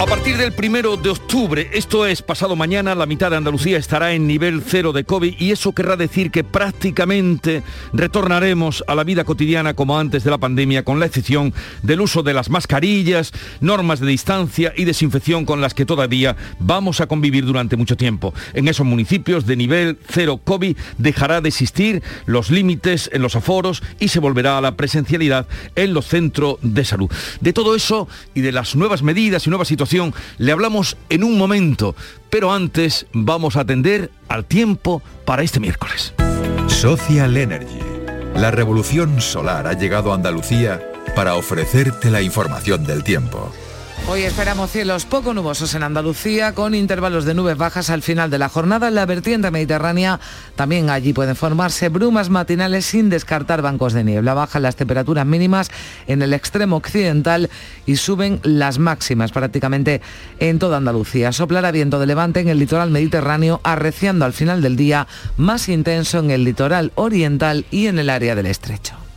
A partir del primero de octubre, esto es pasado mañana, la mitad de Andalucía estará en nivel cero de COVID y eso querrá decir que prácticamente retornaremos a la vida cotidiana como antes de la pandemia, con la excepción del uso de las mascarillas, normas de distancia y desinfección con las que todavía vamos a convivir durante mucho tiempo. En esos municipios de nivel cero COVID dejará de existir los límites en los aforos y se volverá a la presencialidad en los centros de salud. De todo eso y de las nuevas medidas y nuevas situaciones le hablamos en un momento, pero antes vamos a atender al tiempo para este miércoles. Social Energy. La revolución solar ha llegado a Andalucía para ofrecerte la información del tiempo. Hoy esperamos cielos poco nubosos en Andalucía, con intervalos de nubes bajas al final de la jornada. En la vertiente mediterránea también allí pueden formarse brumas matinales sin descartar bancos de niebla. Bajan las temperaturas mínimas en el extremo occidental y suben las máximas prácticamente en toda Andalucía. Soplará viento de levante en el litoral mediterráneo, arreciando al final del día, más intenso en el litoral oriental y en el área del estrecho.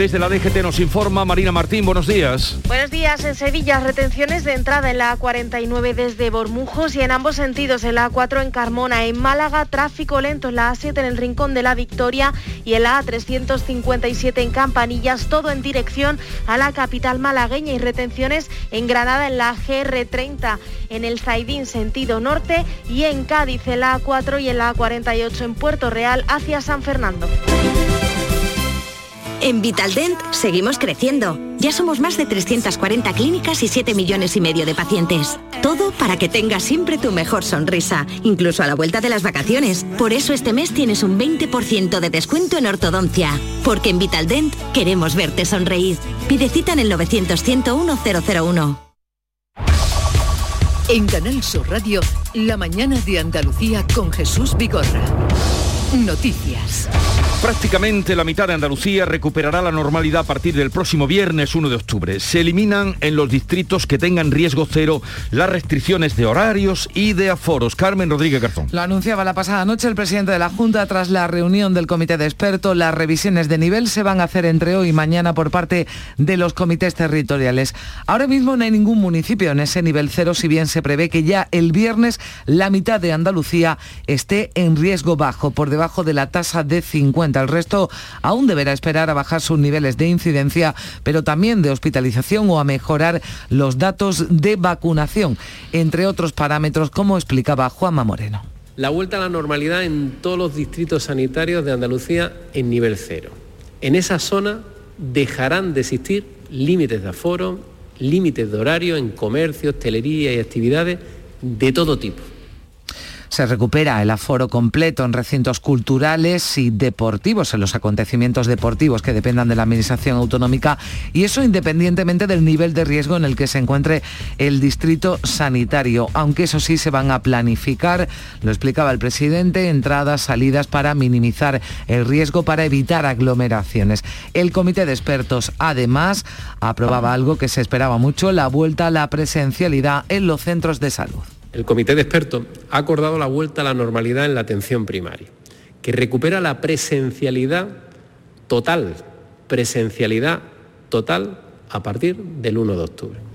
Desde la DGT nos informa Marina Martín, buenos días. Buenos días, en Sevilla retenciones de entrada en la A49 desde Bormujos y en ambos sentidos en la A4 en Carmona, en Málaga tráfico lento en la A7 en el Rincón de la Victoria y en la A357 en Campanillas, todo en dirección a la capital malagueña y retenciones en Granada en la GR30, en el Zaidín sentido norte y en Cádiz en la A4 y en la A48 en Puerto Real hacia San Fernando. En Vitaldent seguimos creciendo. Ya somos más de 340 clínicas y 7 millones y medio de pacientes. Todo para que tengas siempre tu mejor sonrisa, incluso a la vuelta de las vacaciones. Por eso este mes tienes un 20% de descuento en ortodoncia. Porque en Vitaldent queremos verte sonreír. Pide cita en el 900 101 001. En Canal Sur Radio, la mañana de Andalucía con Jesús Vigorra. Noticias. Prácticamente la mitad de Andalucía recuperará la normalidad a partir del próximo viernes 1 de octubre. Se eliminan en los distritos que tengan riesgo cero las restricciones de horarios y de aforos. Carmen Rodríguez Garzón. Lo anunciaba la pasada noche el presidente de la Junta tras la reunión del comité de expertos. Las revisiones de nivel se van a hacer entre hoy y mañana por parte de los comités territoriales. Ahora mismo no hay ningún municipio en ese nivel cero, si bien se prevé que ya el viernes la mitad de Andalucía esté en riesgo bajo, por debajo de la tasa de 50 el resto aún deberá esperar a bajar sus niveles de incidencia, pero también de hospitalización o a mejorar los datos de vacunación, entre otros parámetros, como explicaba Juanma Moreno. La vuelta a la normalidad en todos los distritos sanitarios de Andalucía en nivel cero. En esa zona dejarán de existir límites de aforo, límites de horario en comercio, hostelería y actividades de todo tipo. Se recupera el aforo completo en recintos culturales y deportivos, en los acontecimientos deportivos que dependan de la Administración Autonómica y eso independientemente del nivel de riesgo en el que se encuentre el distrito sanitario, aunque eso sí se van a planificar, lo explicaba el presidente, entradas, salidas para minimizar el riesgo, para evitar aglomeraciones. El comité de expertos además aprobaba algo que se esperaba mucho, la vuelta a la presencialidad en los centros de salud. El comité de expertos ha acordado la vuelta a la normalidad en la atención primaria, que recupera la presencialidad total, presencialidad total a partir del 1 de octubre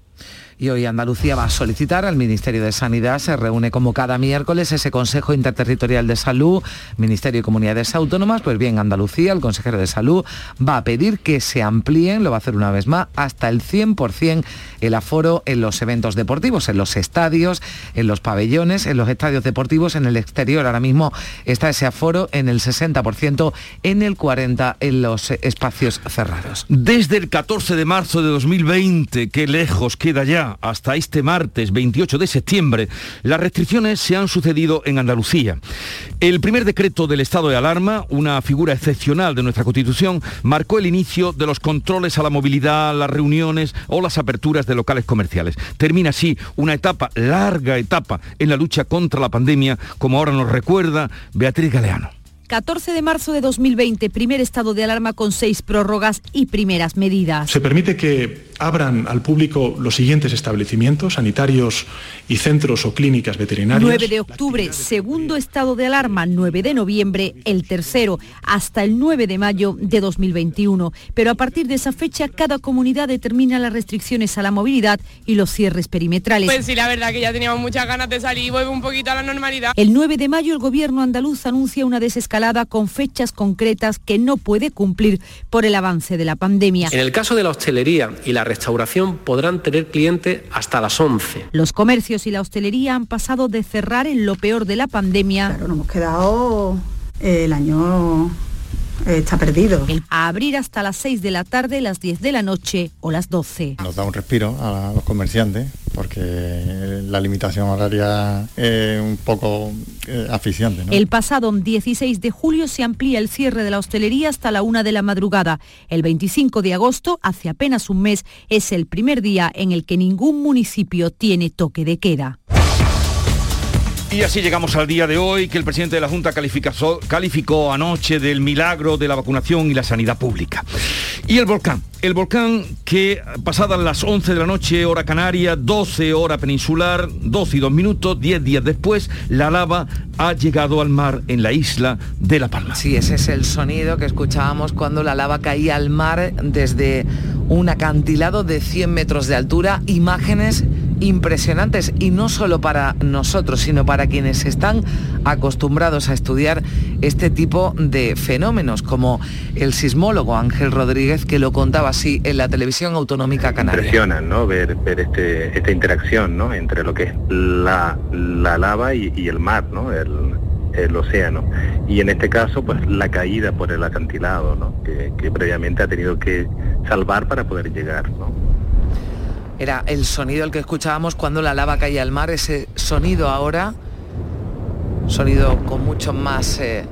y hoy Andalucía va a solicitar al Ministerio de Sanidad, se reúne como cada miércoles ese Consejo Interterritorial de Salud, Ministerio y Comunidades Autónomas, pues bien, Andalucía, el consejero de Salud, va a pedir que se amplíen, lo va a hacer una vez más, hasta el 100% el aforo en los eventos deportivos, en los estadios, en los pabellones, en los estadios deportivos, en el exterior. Ahora mismo está ese aforo en el 60%, en el 40% en los espacios cerrados. Desde el 14 de marzo de 2020, qué lejos queda ya hasta este martes 28 de septiembre, las restricciones se han sucedido en Andalucía. El primer decreto del estado de alarma, una figura excepcional de nuestra Constitución, marcó el inicio de los controles a la movilidad, las reuniones o las aperturas de locales comerciales. Termina así una etapa, larga etapa, en la lucha contra la pandemia, como ahora nos recuerda Beatriz Galeano. 14 de marzo de 2020, primer estado de alarma con seis prórrogas y primeras medidas. Se permite que abran al público los siguientes establecimientos sanitarios y centros o clínicas veterinarias. 9 de octubre, segundo estado de alarma, 9 de noviembre, el tercero, hasta el 9 de mayo de 2021. Pero a partir de esa fecha, cada comunidad determina las restricciones a la movilidad y los cierres perimetrales. Pues sí, la verdad que ya teníamos muchas ganas de salir y volver un poquito a la normalidad. El 9 de mayo, el gobierno andaluz anuncia una desescalada con fechas concretas que no puede cumplir por el avance de la pandemia. En el caso de la hostelería y la restauración podrán tener clientes hasta las 11. Los comercios y la hostelería han pasado de cerrar en lo peor de la pandemia. Claro, nos hemos quedado el año eh, está perdido. A abrir hasta las 6 de la tarde, las 10 de la noche o las 12. Nos da un respiro a los comerciantes porque la limitación horaria es un poco eh, asfixiante. ¿no? El pasado 16 de julio se amplía el cierre de la hostelería hasta la una de la madrugada. El 25 de agosto, hace apenas un mes, es el primer día en el que ningún municipio tiene toque de queda. Y así llegamos al día de hoy que el presidente de la Junta calificó, anoche del milagro de la vacunación y la sanidad pública. Y el volcán, el volcán que pasadas las 11 de la noche, hora canaria, 12 hora peninsular, 12 y 2 minutos, 10 días después, la lava ha llegado al mar en la isla de La Palma. Sí, ese es el sonido que escuchábamos cuando la lava caía al mar desde un acantilado de 100 metros de altura. Imágenes impresionantes y no solo para nosotros, sino para quienes están acostumbrados a estudiar este tipo de fenómenos, como el sismólogo Ángel Rodríguez, que lo contaba así en la televisión autonómica canaria. Impresiona, ¿no? Ver, ver este, esta interacción, ¿no? Entre lo que es la, la lava y, y, el mar, ¿no? El, el, océano. Y en este caso, pues la caída por el acantilado, ¿no? Que, que previamente ha tenido que salvar para poder llegar, ¿no? Era el sonido el que escuchábamos cuando la lava caía al mar, ese sonido ahora, sonido con mucho más, eh,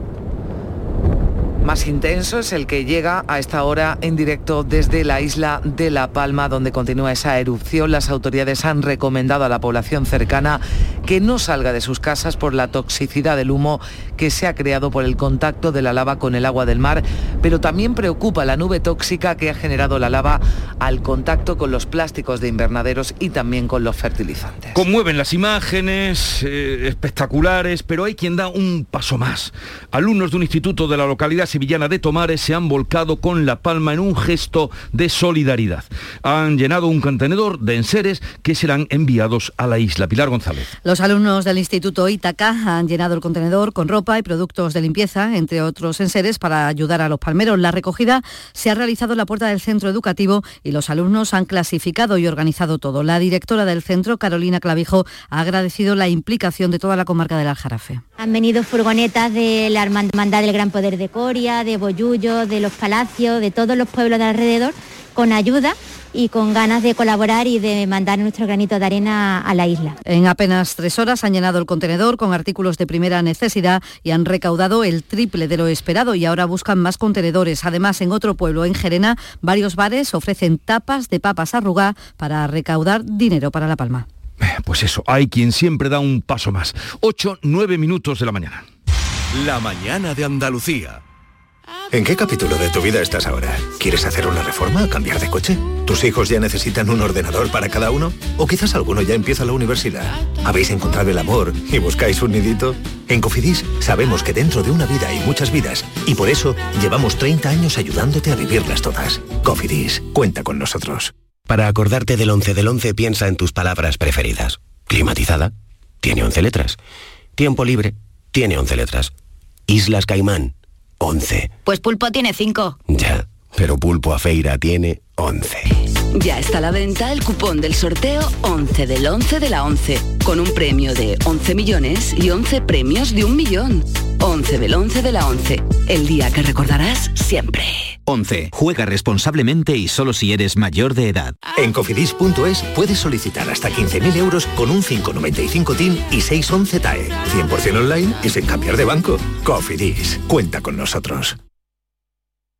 más intenso, es el que llega a esta hora en directo desde la isla de La Palma, donde continúa esa erupción. Las autoridades han recomendado a la población cercana que no salga de sus casas por la toxicidad del humo que se ha creado por el contacto de la lava con el agua del mar, pero también preocupa la nube tóxica que ha generado la lava al contacto con los plásticos de invernaderos y también con los fertilizantes. Conmueven las imágenes, eh, espectaculares, pero hay quien da un paso más. Alumnos de un instituto de la localidad sevillana de Tomares se han volcado con La Palma en un gesto de solidaridad. Han llenado un contenedor de enseres que serán enviados a la isla. Pilar González. Los alumnos del Instituto Ítaca han llenado el contenedor con ropa y productos de limpieza, entre otros enseres, para ayudar a los palmeros. La recogida se ha realizado en la puerta del centro educativo y los alumnos han clasificado y organizado todo. La directora del centro, Carolina Clavijo, ha agradecido la implicación de toda la comarca del Aljarafe. Han venido furgonetas de la Hermandad del Gran Poder de Coria, de Boyullo, de los Palacios, de todos los pueblos de alrededor, con ayuda y con ganas de colaborar y de mandar nuestro granito de arena a la isla. En apenas tres horas han llenado el contenedor con artículos de primera necesidad y han recaudado el triple de lo esperado y ahora buscan más contenedores. Además, en otro pueblo, en Gerena, varios bares ofrecen tapas de papas arrugá para recaudar dinero para La Palma. Pues eso, hay quien siempre da un paso más. 8, 9 minutos de la mañana. La mañana de Andalucía. ¿En qué capítulo de tu vida estás ahora? ¿Quieres hacer una reforma o cambiar de coche? ¿Tus hijos ya necesitan un ordenador para cada uno? ¿O quizás alguno ya empieza la universidad? ¿Habéis encontrado el amor y buscáis un nidito? En Cofidis sabemos que dentro de una vida hay muchas vidas y por eso llevamos 30 años ayudándote a vivirlas todas. Cofidis, cuenta con nosotros. Para acordarte del 11 del 11 piensa en tus palabras preferidas. Climatizada, tiene 11 letras. Tiempo libre, tiene 11 letras. Islas Caimán, 11. Pues pulpo tiene 5. Ya, pero pulpo a feira tiene 11. Ya está a la venta el cupón del sorteo 11 del 11 de la 11, con un premio de 11 millones y 11 premios de un millón. 11 del 11 de la 11, el día que recordarás siempre. 11. Juega responsablemente y solo si eres mayor de edad. En cofidis.es puedes solicitar hasta 15.000 euros con un 595 TIN y 611 TAE. 100% online y sin cambiar de banco. Cofidis, cuenta con nosotros.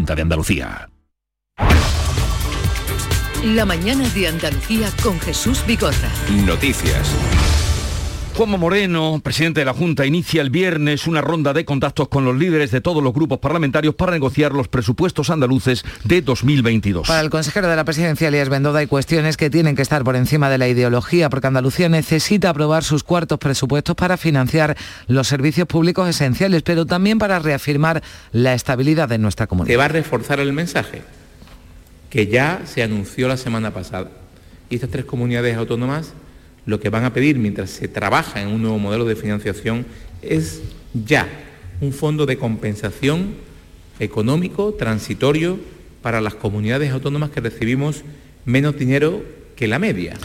Junta de Andalucía. La mañana de Andalucía con Jesús Vigorra. Noticias. Juanma Moreno, presidente de la Junta, inicia el viernes una ronda de contactos con los líderes de todos los grupos parlamentarios para negociar los presupuestos andaluces de 2022. Para el consejero de la presidencia, Elías Bendoda, hay cuestiones que tienen que estar por encima de la ideología, porque Andalucía necesita aprobar sus cuartos presupuestos para financiar los servicios públicos esenciales, pero también para reafirmar la estabilidad de nuestra comunidad. Se va a reforzar el mensaje que ya se anunció la semana pasada. Y estas tres comunidades autónomas lo que van a pedir mientras se trabaja en un nuevo modelo de financiación es ya un fondo de compensación económico transitorio para las comunidades autónomas que recibimos menos dinero que la media.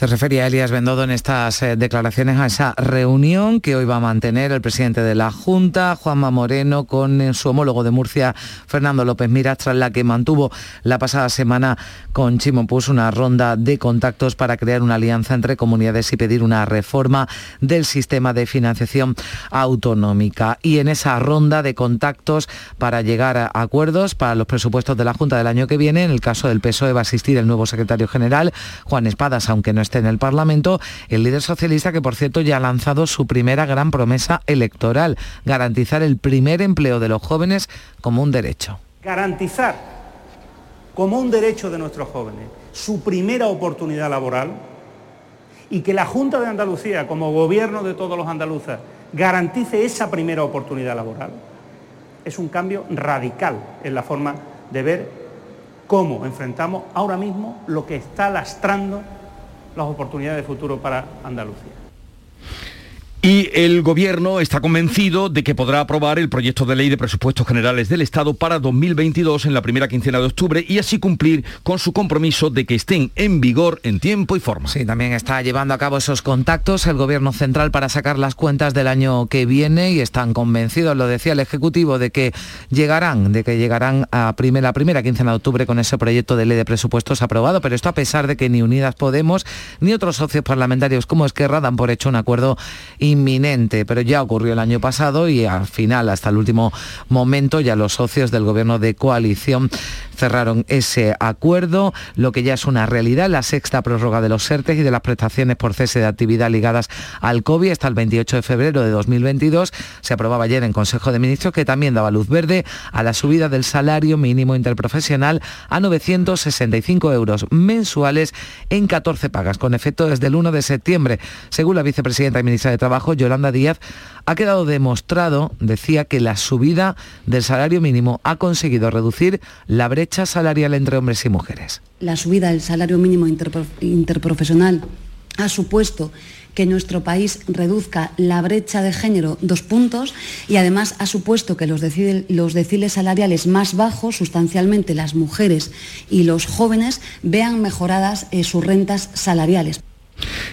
Se refería a Elías Bendodo en estas eh, declaraciones a esa reunión que hoy va a mantener el presidente de la Junta, Juanma Moreno, con eh, su homólogo de Murcia, Fernando López Miras, tras la que mantuvo la pasada semana con Chimo Puig una ronda de contactos para crear una alianza entre comunidades y pedir una reforma del sistema de financiación autonómica. Y en esa ronda de contactos para llegar a acuerdos para los presupuestos de la Junta del año que viene, en el caso del PSOE va a asistir el nuevo secretario general, Juan Espadas, aunque no en el Parlamento, el líder socialista que por cierto ya ha lanzado su primera gran promesa electoral, garantizar el primer empleo de los jóvenes como un derecho. Garantizar como un derecho de nuestros jóvenes su primera oportunidad laboral y que la Junta de Andalucía, como gobierno de todos los andaluces, garantice esa primera oportunidad laboral, es un cambio radical en la forma de ver cómo enfrentamos ahora mismo lo que está lastrando las oportunidades de futuro para Andalucía. Y el Gobierno está convencido de que podrá aprobar el proyecto de ley de presupuestos generales del Estado para 2022 en la primera quincena de octubre y así cumplir con su compromiso de que estén en vigor en tiempo y forma. Sí, también está llevando a cabo esos contactos el Gobierno Central para sacar las cuentas del año que viene y están convencidos, lo decía el Ejecutivo, de que llegarán, de que llegarán a la primera quincena de octubre con ese proyecto de ley de presupuestos aprobado, pero esto a pesar de que ni Unidas Podemos ni otros socios parlamentarios como Esquerra dan por hecho un acuerdo inminente, pero ya ocurrió el año pasado y al final, hasta el último momento, ya los socios del gobierno de coalición cerraron ese acuerdo, lo que ya es una realidad, la sexta prórroga de los SERTES y de las prestaciones por cese de actividad ligadas al COVID hasta el 28 de febrero de 2022. Se aprobaba ayer en Consejo de Ministros que también daba luz verde a la subida del salario mínimo interprofesional a 965 euros mensuales en 14 pagas, con efecto desde el 1 de septiembre. Según la vicepresidenta y ministra de Trabajo, Yolanda Díaz, ha quedado demostrado, decía, que la subida del salario mínimo ha conseguido reducir la brecha salarial entre hombres y mujeres. La subida del salario mínimo interprofesional ha supuesto que nuestro país reduzca la brecha de género dos puntos y además ha supuesto que los, deciles salariales más bajos, sustancialmente las mujeres y los jóvenes, vean mejoradas eh, sus rentas salariales.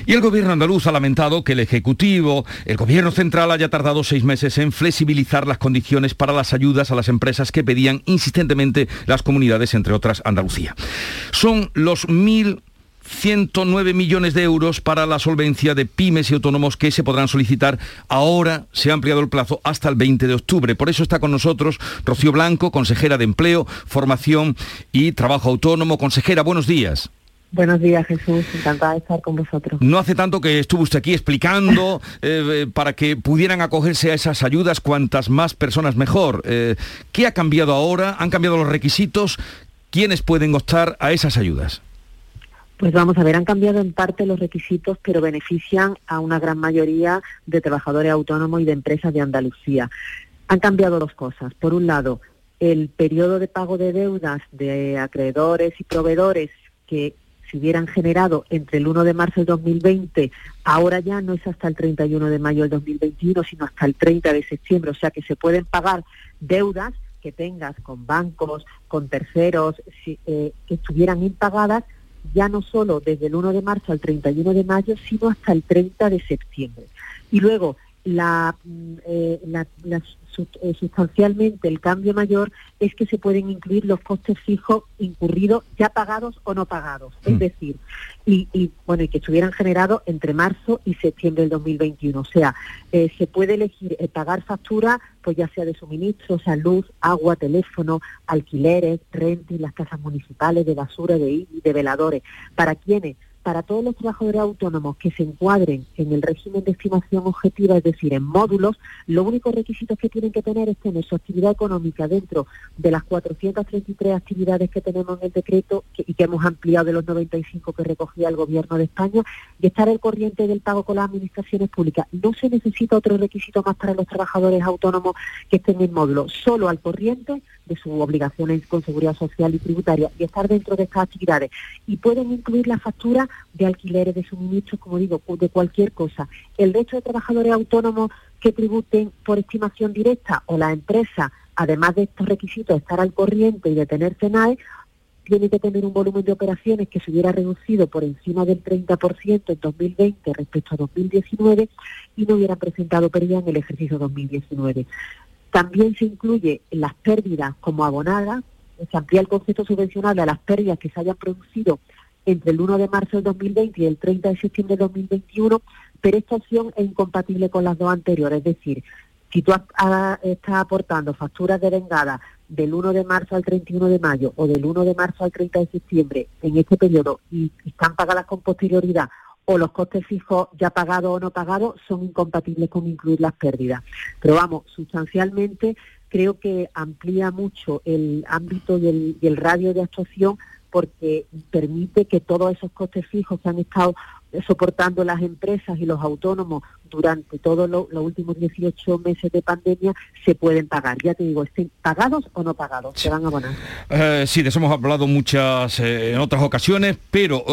Y el gobierno andaluz ha lamentado que el Ejecutivo, el gobierno central, haya tardado seis meses en flexibilizar las condiciones para las ayudas a las empresas que pedían insistentemente las comunidades, entre otras Andalucía. Son los mil 109 millones de euros para la solvencia de pymes y autónomos que se podrán solicitar. Ahora se ha ampliado el plazo hasta el 20 de octubre. Por eso está con nosotros Rocío Blanco, consejera de Empleo, Formación y Trabajo Autónomo. Consejera, buenos días. Buenos días, Jesús. Encantada de estar con vosotros. No hace tanto que estuvo usted aquí explicando eh, eh, para que pudieran acogerse a esas ayudas cuantas más personas mejor. Eh, ¿Qué ha cambiado ahora? ¿Han cambiado los requisitos? ¿Quiénes pueden optar a esas ayudas? Pues vamos a ver, han cambiado en parte los requisitos, pero benefician a una gran mayoría de trabajadores autónomos y de empresas de Andalucía. Han cambiado dos cosas. Por un lado, el periodo de pago de deudas de acreedores y proveedores que se hubieran generado entre el 1 de marzo del 2020, ahora ya no es hasta el 31 de mayo del 2021, sino hasta el 30 de septiembre. O sea que se pueden pagar deudas que tengas con bancos, con terceros, eh, que estuvieran impagadas ya no solo desde el 1 de marzo al 31 de mayo, sino hasta el 30 de septiembre. Y luego, la, mm, eh, eh, sustancialmente el cambio mayor es que se pueden incluir los costes fijos incurridos ya pagados o no pagados. Es mm. decir, y, bueno, y que estuvieran generados entre marzo y septiembre del 2021. O sea, eh, se puede elegir pagar factura, pues ya sea de suministro, o sea, luz, agua, teléfono, alquileres, renting, las casas municipales, de basura, de, de veladores. ¿Para quienes para todos los trabajadores autónomos que se encuadren en el régimen de estimación objetiva, es decir, en módulos, los únicos requisitos que tienen que tener es tener su actividad económica dentro de las 433 actividades que tenemos en el decreto y que hemos ampliado de los 95 que recogía el Gobierno de España y estar al corriente del pago con las administraciones públicas. No se necesita otro requisito más para los trabajadores autónomos que estén en módulo, solo al corriente de sus obligaciones con seguridad social y tributaria y estar dentro de estas actividades. Y pueden incluir la factura de alquileres, de suministros, como digo, de cualquier cosa. El resto de trabajadores autónomos que tributen por estimación directa o la empresa, además de estos requisitos, de estar al corriente y de tener CENAE, tiene que tener un volumen de operaciones que se hubiera reducido por encima del 30% en 2020 respecto a 2019 y no hubieran presentado pérdida en el ejercicio 2019. También se incluye las pérdidas como abonadas, se amplía el concepto subvencionable a las pérdidas que se hayan producido entre el 1 de marzo del 2020 y el 30 de septiembre del 2021, pero esta opción es incompatible con las dos anteriores. Es decir, si tú estás aportando facturas de vengada del 1 de marzo al 31 de mayo o del 1 de marzo al 30 de septiembre en este periodo y están pagadas con posterioridad o los costes fijos ya pagados o no pagados son incompatibles con incluir las pérdidas. Pero vamos, sustancialmente creo que amplía mucho el ámbito y el, radio de actuación porque permite que todos esos costes fijos que han estado soportando las empresas y los autónomos durante todos los últimos 18 meses de pandemia se pueden pagar. Ya te digo, estén pagados o no pagados, se van a abonar. Eh, sí, de eso hemos hablado muchas eh, en otras ocasiones, pero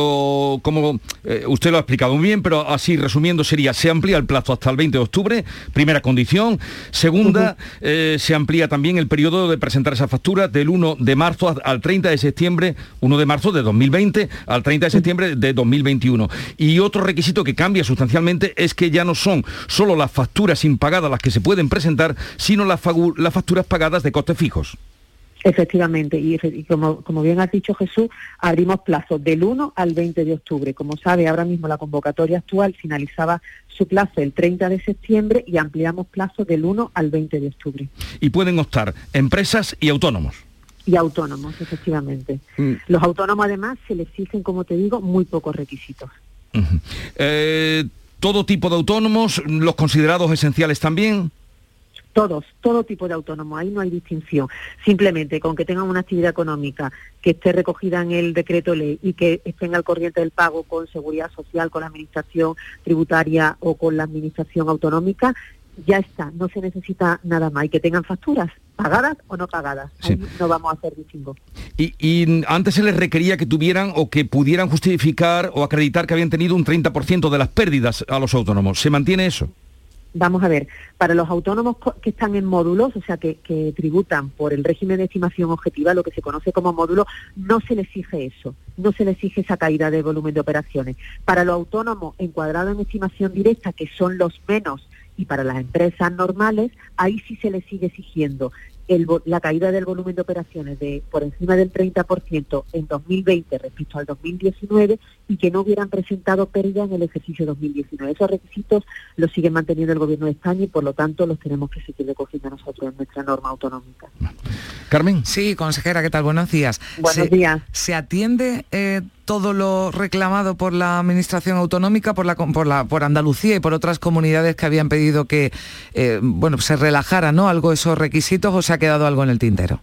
como eh, usted lo ha explicado muy bien, pero así resumiendo sería, se amplía el plazo hasta el 20 de octubre, primera condición. Segunda, se amplía también el periodo de presentar esa factura del 1 de marzo al 30 de septiembre, 1 de marzo de 2020 al 30 de septiembre de 2021. Y otro requisito que cambia sustancialmente es que ya no son solo las facturas impagadas las que se pueden presentar, sino las, facturas pagadas de costes fijos. Efectivamente, y, como, como, bien has dicho Jesús, abrimos plazo del 1 al 20 de octubre. Como sabe, ahora mismo la convocatoria actual finalizaba su plazo el 30 de septiembre y ampliamos plazo del 1 al 20 de octubre. Y pueden optar empresas y autónomos. Y autónomos, efectivamente. Mm. Los autónomos además se les exigen, como te digo, muy pocos requisitos. Eh, ¿Todo tipo de autónomos, los considerados esenciales también? Todos, todo tipo de autónomos, ahí no hay distinción. Simplemente con que tengan una actividad económica que esté recogida en el decreto ley y que estén al corriente del pago con seguridad social, con la administración tributaria o con la administración autonómica, ya está, no se necesita nada más y que tengan facturas pagadas o no pagadas. Ahí no vamos a hacer distingo. Y, y, antes se les requería que tuvieran o que pudieran justificar o acreditar que habían tenido un 30% de las pérdidas a los autónomos. ¿Se mantiene eso? Vamos a ver, para los autónomos que están en módulos, o sea, que, que, tributan por el régimen de estimación objetiva, lo que se conoce como módulo, no se les exige eso, no se les exige esa caída de volumen de operaciones. Para los autónomos encuadrados en estimación directa, que son los menos y para las empresas normales, ahí sí se les sigue exigiendo la caída del volumen de operaciones de por encima del 30% en 2020 respecto al 2019 y que no hubieran presentado pérdida en el ejercicio 2019. Esos requisitos los sigue manteniendo el Gobierno de España y por lo tanto los tenemos que seguir recogiendo nosotros en nuestra norma autonómica. Carmen. Sí, consejera, ¿qué tal? Buenos días. Buenos días. ¿Se atiende eh, todo lo reclamado por la Administración Autonómica, por, la, por, la, por Andalucía y por otras comunidades que habían pedido que eh, bueno, se relajara ¿no? algo esos requisitos o se ha quedado algo en el tintero?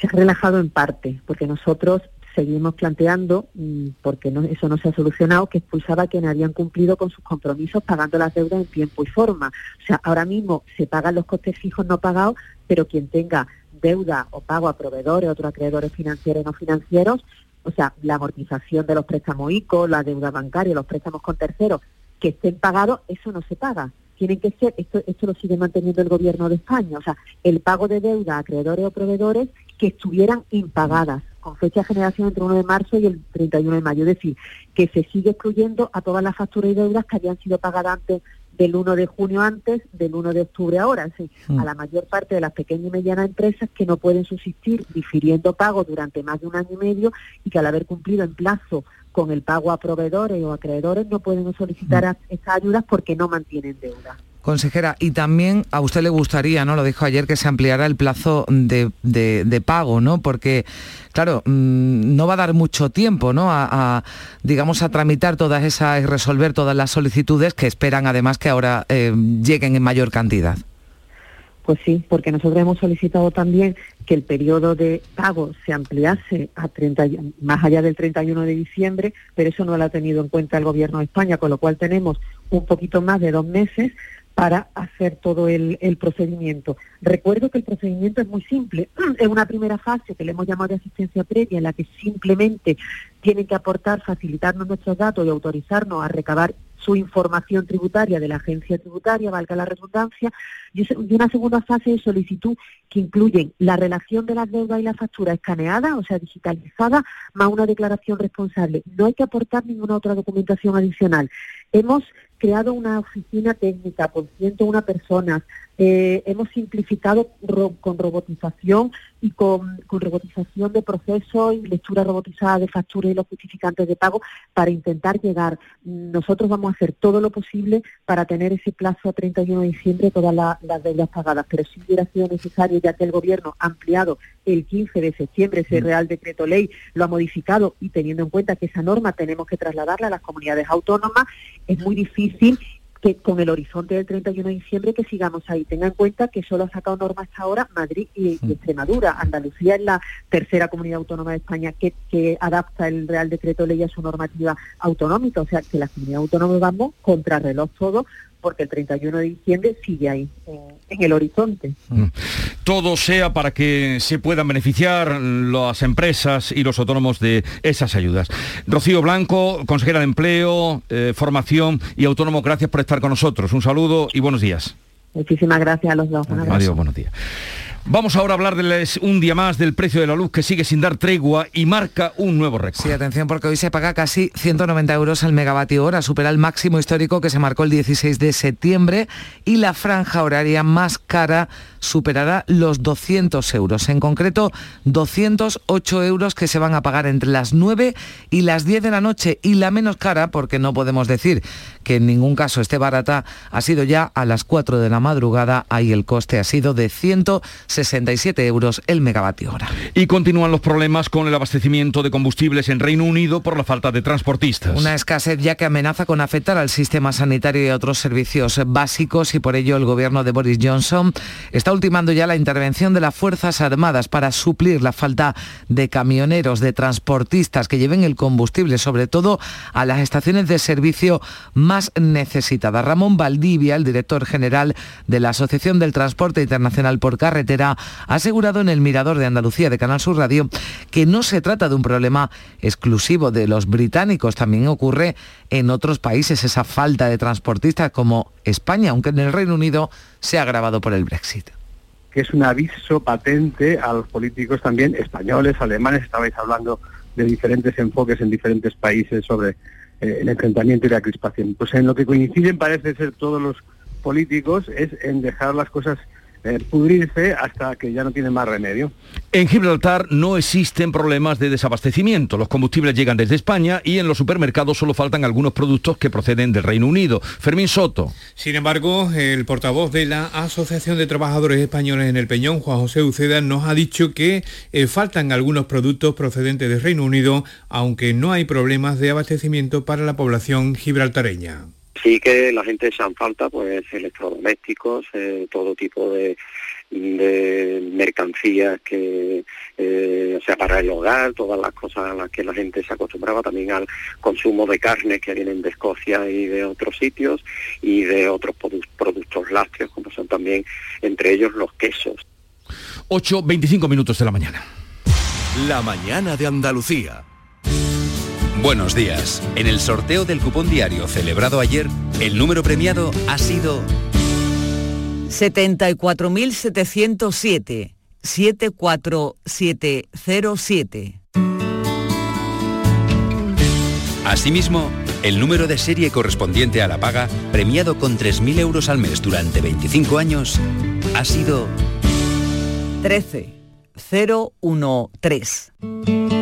Se ha relajado en parte, porque nosotros seguimos planteando, mm, porque no, eso no se ha solucionado, que expulsaba a quienes habían cumplido con sus compromisos pagando las deudas en tiempo y forma. O sea, ahora mismo se pagan los costes fijos no pagados, pero quien tenga deuda o pago a proveedores, otros acreedores financieros y no financieros, o sea, la amortización de los préstamos ICO, la deuda bancaria, los préstamos con terceros, que estén pagados, eso no se paga. Tienen que ser, esto, esto lo sigue manteniendo el gobierno de España, o sea, el pago de deuda a acreedores o proveedores que estuvieran impagadas con fecha de generación entre el 1 de marzo y el 31 de mayo. Es decir, que se sigue excluyendo a todas las facturas y deudas que habían sido pagadas antes del 1 de junio antes, del 1 de octubre ahora, sí, Mm. a la mayor parte de las pequeñas y medianas empresas que no pueden subsistir difiriendo pagos durante más de un año y medio y que al haber cumplido en plazo con el pago a proveedores o acreedores no pueden solicitar a- estas ayudas porque no mantienen deuda. Consejera, y también a usted le gustaría, ¿no? Lo dijo ayer, que se ampliara el plazo de, de- pago, ¿no? Porque, claro, mm, no va a dar mucho tiempo, ¿no? A, digamos, a tramitar todas esas y resolver todas las solicitudes que esperan, además, que ahora eh, lleguen en mayor cantidad. Pues sí, porque nosotros hemos solicitado también que el periodo de pago se ampliase a 30, y- más allá del 31 de diciembre, pero eso no lo ha tenido en cuenta el Gobierno de España, con lo cual tenemos un poquito más de dos meses para hacer todo el, procedimiento. Recuerdo que el procedimiento es muy simple. Es una primera fase que le hemos llamado de asistencia previa, en la que simplemente tienen que aportar, facilitarnos nuestros datos y autorizarnos a recabar su información tributaria de la agencia tributaria, valga la redundancia, y una segunda fase de solicitud que incluyen la relación de las deudas y la factura escaneada, o sea, digitalizada, más una declaración responsable. No hay que aportar ninguna otra documentación adicional. Hemos creado una oficina técnica con 101 personas, eh, hemos simplificado ro- con robotización y con, con robotización de procesos y lectura robotizada de facturas y los justificantes de pago para intentar llegar. Nosotros vamos a hacer todo lo posible para tener ese plazo a 31 de diciembre todas la- las deudas pagadas, pero si hubiera sido necesario, ya que el Gobierno ha ampliado el 15 de septiembre ese Real Decreto Ley, lo ha modificado y teniendo en cuenta que esa norma tenemos que trasladarla a las comunidades autónomas, es muy difícil que con el horizonte del 31 de diciembre que sigamos ahí. Tenga en cuenta que solo ha sacado normas hasta ahora Madrid y, y Extremadura. Andalucía es la tercera comunidad autónoma de España que, que adapta el Real Decreto Ley a su normativa autonómica. O sea, que las comunidades autónomas vamos contrarreloj todo porque el 31 de diciembre sigue ahí, en, en el horizonte. todo sea para que se puedan beneficiar las empresas y los autónomos de esas ayudas. Rocío Blanco, consejera de Empleo, eh, Formación y Autónomo, gracias por estar con nosotros. Un saludo y buenos días. Muchísimas gracias a los dos. Adiós, buenos días. Vamos ahora a hablarles un día más del precio de la luz que sigue sin dar tregua y marca un nuevo récord. Sí, atención, porque hoy se paga casi 190 euros el megavatio hora, supera el máximo histórico que se marcó el 16 de septiembre y la franja horaria más cara superará los 200 euros. En concreto, 208 euros que se van a pagar entre las 9 y las 10 de la noche y la menos cara, porque no podemos decir que en ningún caso esté barata, ha sido ya a las 4 de la madrugada, ahí el coste ha sido de 167 euros el megavatio hora. Y continúan los problemas con el abastecimiento de combustibles en Reino Unido por la falta de transportistas. Una escasez ya que amenaza con afectar al sistema sanitario y a otros servicios básicos y por ello el gobierno de Boris Johnson está ultimando ya la intervención de las Fuerzas Armadas para suplir la falta de camioneros, de transportistas que lleven el combustible, sobre todo a las estaciones de servicio más necesitadas. Ramón Valdivia, el director general de la Asociación del Transporte Internacional por Carretera, ha asegurado en el Mirador de Andalucía de Canal Sur Radio que no se trata de un problema exclusivo de los británicos, también ocurre en otros países esa falta de transportistas como España, aunque en el Reino Unido se ha agravado por el Brexit que es un aviso patente a los políticos también españoles, alemanes, estabais hablando de diferentes enfoques en diferentes países sobre eh, el enfrentamiento y la crispación. Pues en lo que coinciden parece ser todos los políticos es en dejar las cosas eh, pudrirse hasta que ya no tienen más remedio. En Gibraltar no existen problemas de desabastecimiento. Los combustibles llegan desde España y en los supermercados solo faltan algunos productos que proceden del Reino Unido. Fermín Soto. Sin embargo, el portavoz de la Asociación de Trabajadores Españoles en el Peñón, Juan José Uceda, nos ha dicho que eh, faltan algunos productos procedentes del Reino Unido, aunque no hay problemas de abastecimiento para la población gibraltareña. Sí que la gente se han falta pues electrodomésticos, eh, todo tipo de, de mercancías que, eh, o sea, para el hogar, todas las cosas a las que la gente se acostumbraba, también al consumo de carnes que vienen de Escocia y de otros sitios, y de otros productos lácteos, como son también entre ellos los quesos. 8, 25 minutos de la mañana. La mañana de Andalucía. Buenos días. En el sorteo del cupón diario celebrado ayer, el número premiado ha sido 74.707 74707. Asimismo, el número de serie correspondiente a la paga, premiado con 3.000 euros al mes durante 25 años, ha sido 13013.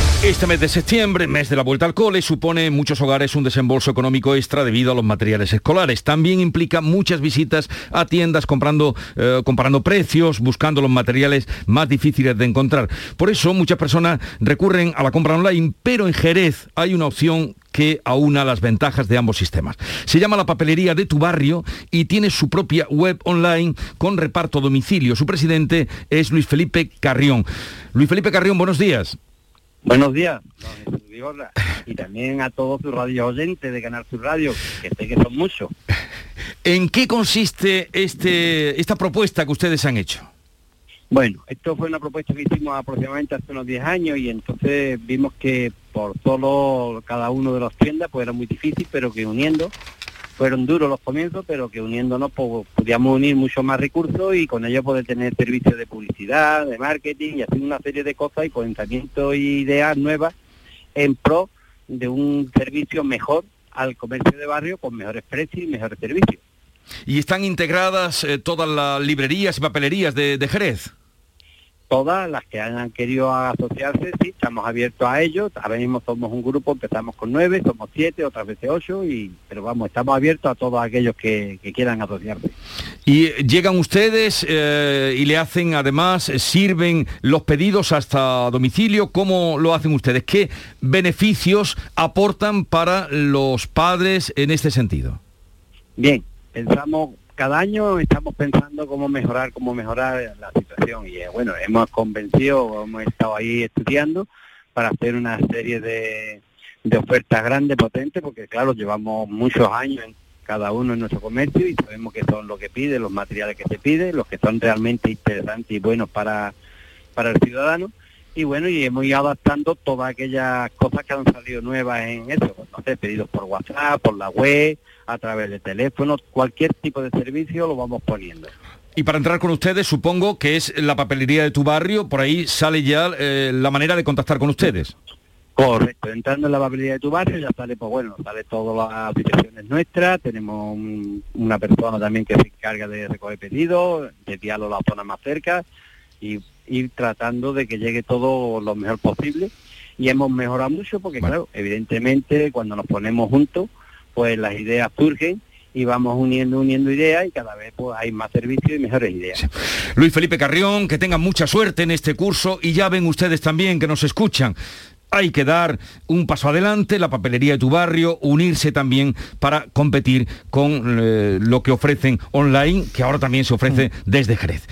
Este mes de septiembre, mes de la vuelta al cole, supone en muchos hogares un desembolso económico extra debido a los materiales escolares. También implica muchas visitas a tiendas comprando, eh, comparando precios, buscando los materiales más difíciles de encontrar. Por eso muchas personas recurren a la compra online, pero en Jerez hay una opción que aúna las ventajas de ambos sistemas. Se llama la papelería de tu barrio y tiene su propia web online con reparto domicilio. Su presidente es Luis Felipe Carrión. Luis Felipe Carrión, buenos días. Buenos días, y también a todos sus radio oyentes de Canal Sur Radio, que sé que son muchos. ¿En qué consiste este, esta propuesta que ustedes han hecho? Bueno, esto fue una propuesta que hicimos aproximadamente hace unos 10 años y entonces vimos que por solo cada uno de las tiendas pues era muy difícil, pero que uniendo, fueron duros los comienzos, pero que uniéndonos pues, podíamos unir mucho más recursos y con ello poder tener servicios de publicidad, de marketing y hacer una serie de cosas y pensamientos y ideas nuevas en pro de un servicio mejor al comercio de barrio con mejores precios y mejores servicios. ¿Y están integradas eh, todas las librerías y papelerías de Jerez? Todas las que hayan querido asociarse, sí, estamos abiertos a ellos. Ahora mismo somos un grupo, empezamos con nueve, somos siete, otras veces ocho, y, pero vamos, estamos abiertos a todos aquellos que, quieran asociarse. Y llegan ustedes eh, y le hacen, además, sirven los pedidos hasta domicilio. ¿Cómo lo hacen ustedes? ¿Qué beneficios aportan para los padres en este sentido? Bien, pensamos cada año estamos pensando cómo mejorar, cómo mejorar la situación y eh, bueno, hemos convencido, hemos estado ahí estudiando para hacer una serie de, de ofertas grandes, potentes, porque claro, llevamos muchos años en cada uno en nuestro comercio y sabemos que son lo que pide, los materiales que se piden, los que son realmente interesantes y buenos para, para el ciudadano. Y bueno, y hemos ido adaptando todas aquellas cosas que han salido nuevas en eso, no sé, pedidos por WhatsApp, por la web, a través de teléfono, cualquier tipo de servicio lo vamos poniendo. Y para entrar con ustedes, supongo que es la papelería de tu barrio, por ahí sale ya eh, la manera de contactar con ustedes. Correcto, entrando en la papelería de tu barrio ya sale, pues bueno, sale todas las aplicaciones nuestras, tenemos una persona también que se encarga de recoger pedidos, de enviarlo a la zona más cerca y ir tratando de que llegue todo lo mejor posible. Y hemos mejorado mucho porque, claro, evidentemente cuando nos ponemos juntos, pues las ideas surgen y vamos uniendo, uniendo ideas y cada vez pues, hay más servicios y mejores ideas. Luis Felipe Carrión, que tengan mucha suerte en este curso y ya ven ustedes también que nos escuchan. Hay que dar un paso adelante, la papelería de tu barrio, unirse también para competir con eh, lo que ofrecen online, que ahora también se ofrece mm. desde Jerez.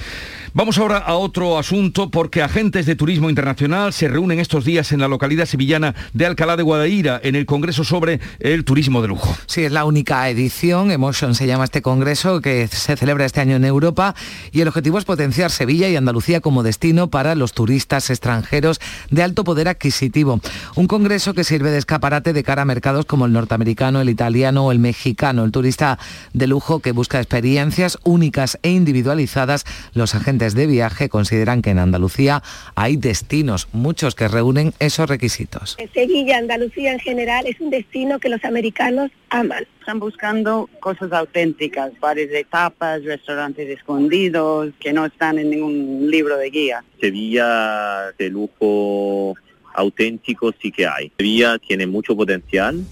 Vamos ahora a otro asunto porque agentes de turismo internacional se reúnen estos días en la localidad sevillana de Alcalá de Guadaira en el Congreso sobre el turismo de lujo. Sí, es la única edición, Emotion se llama este congreso que se celebra este año en Europa y el objetivo es potenciar Sevilla y Andalucía como destino para los turistas extranjeros de alto poder adquisitivo. Un congreso que sirve de escaparate de cara a mercados como el norteamericano, el italiano o el mexicano. El turista de lujo que busca experiencias únicas e individualizadas, los agentes de viaje consideran que en Andalucía hay destinos, muchos que reúnen esos requisitos. Sevilla, Andalucía en general, es un destino que los americanos aman. Están buscando cosas auténticas, bares de tapas, restaurantes escondidos, que no están en ningún libro de guía. Sevilla de lujo auténtico sí que hay. Sevilla tiene mucho potencial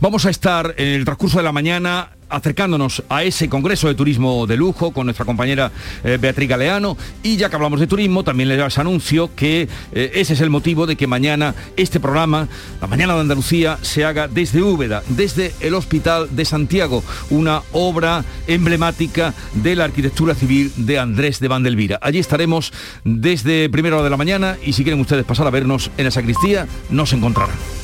Vamos a estar en el transcurso de la mañana acercándonos a ese Congreso de Turismo de Lujo con nuestra compañera eh, Beatriz Galeano. Y ya que hablamos de turismo, también les anuncio que eh, ese es el motivo de que mañana este programa, la Mañana de Andalucía, se haga desde Úbeda, desde el Hospital de Santiago, una obra emblemática de la arquitectura civil de Andrés de Vandelvira. Allí estaremos desde primera hora de la mañana y si quieren ustedes pasar a vernos en la sacristía, nos encontrarán.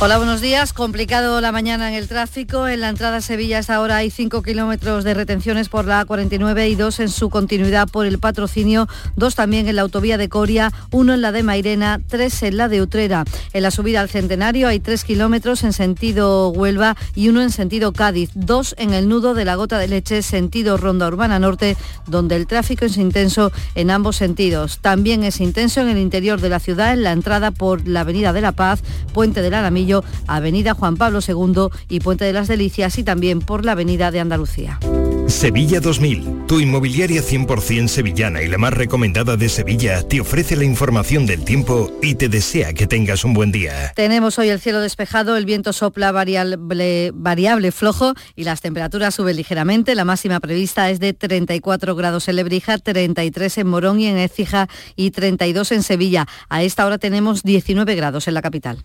Hola, buenos días. Complicado la mañana en el tráfico. En la entrada a Sevilla hasta ahora hay 5 kilómetros de retenciones por la A49 y dos en su continuidad por el patrocinio, dos también en la autovía de Coria, uno en la de Mairena, tres en la de Utrera. En la subida al Centenario hay 3 kilómetros en sentido Huelva y uno en sentido Cádiz, dos en el nudo de la Gota de Leche, sentido Ronda Urbana Norte, donde el tráfico es intenso en ambos sentidos. También es intenso en el interior de la ciudad, en la entrada por la Avenida de la Paz, Puente del Avenida Juan Pablo II y Puente de las Delicias y también por la Avenida de Andalucía. Sevilla 2000, tu inmobiliaria 100% sevillana y la más recomendada de Sevilla, te ofrece la información del tiempo y te desea que tengas un buen día. Tenemos hoy el cielo despejado, el viento sopla variable, variable flojo y las temperaturas suben ligeramente. La máxima prevista es de 34 grados en Lebrija, 33 en Morón y en Écija y 32 en Sevilla. A esta hora tenemos 19 grados en la capital.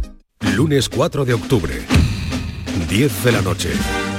Lunes 4 de octubre, 10 de la noche.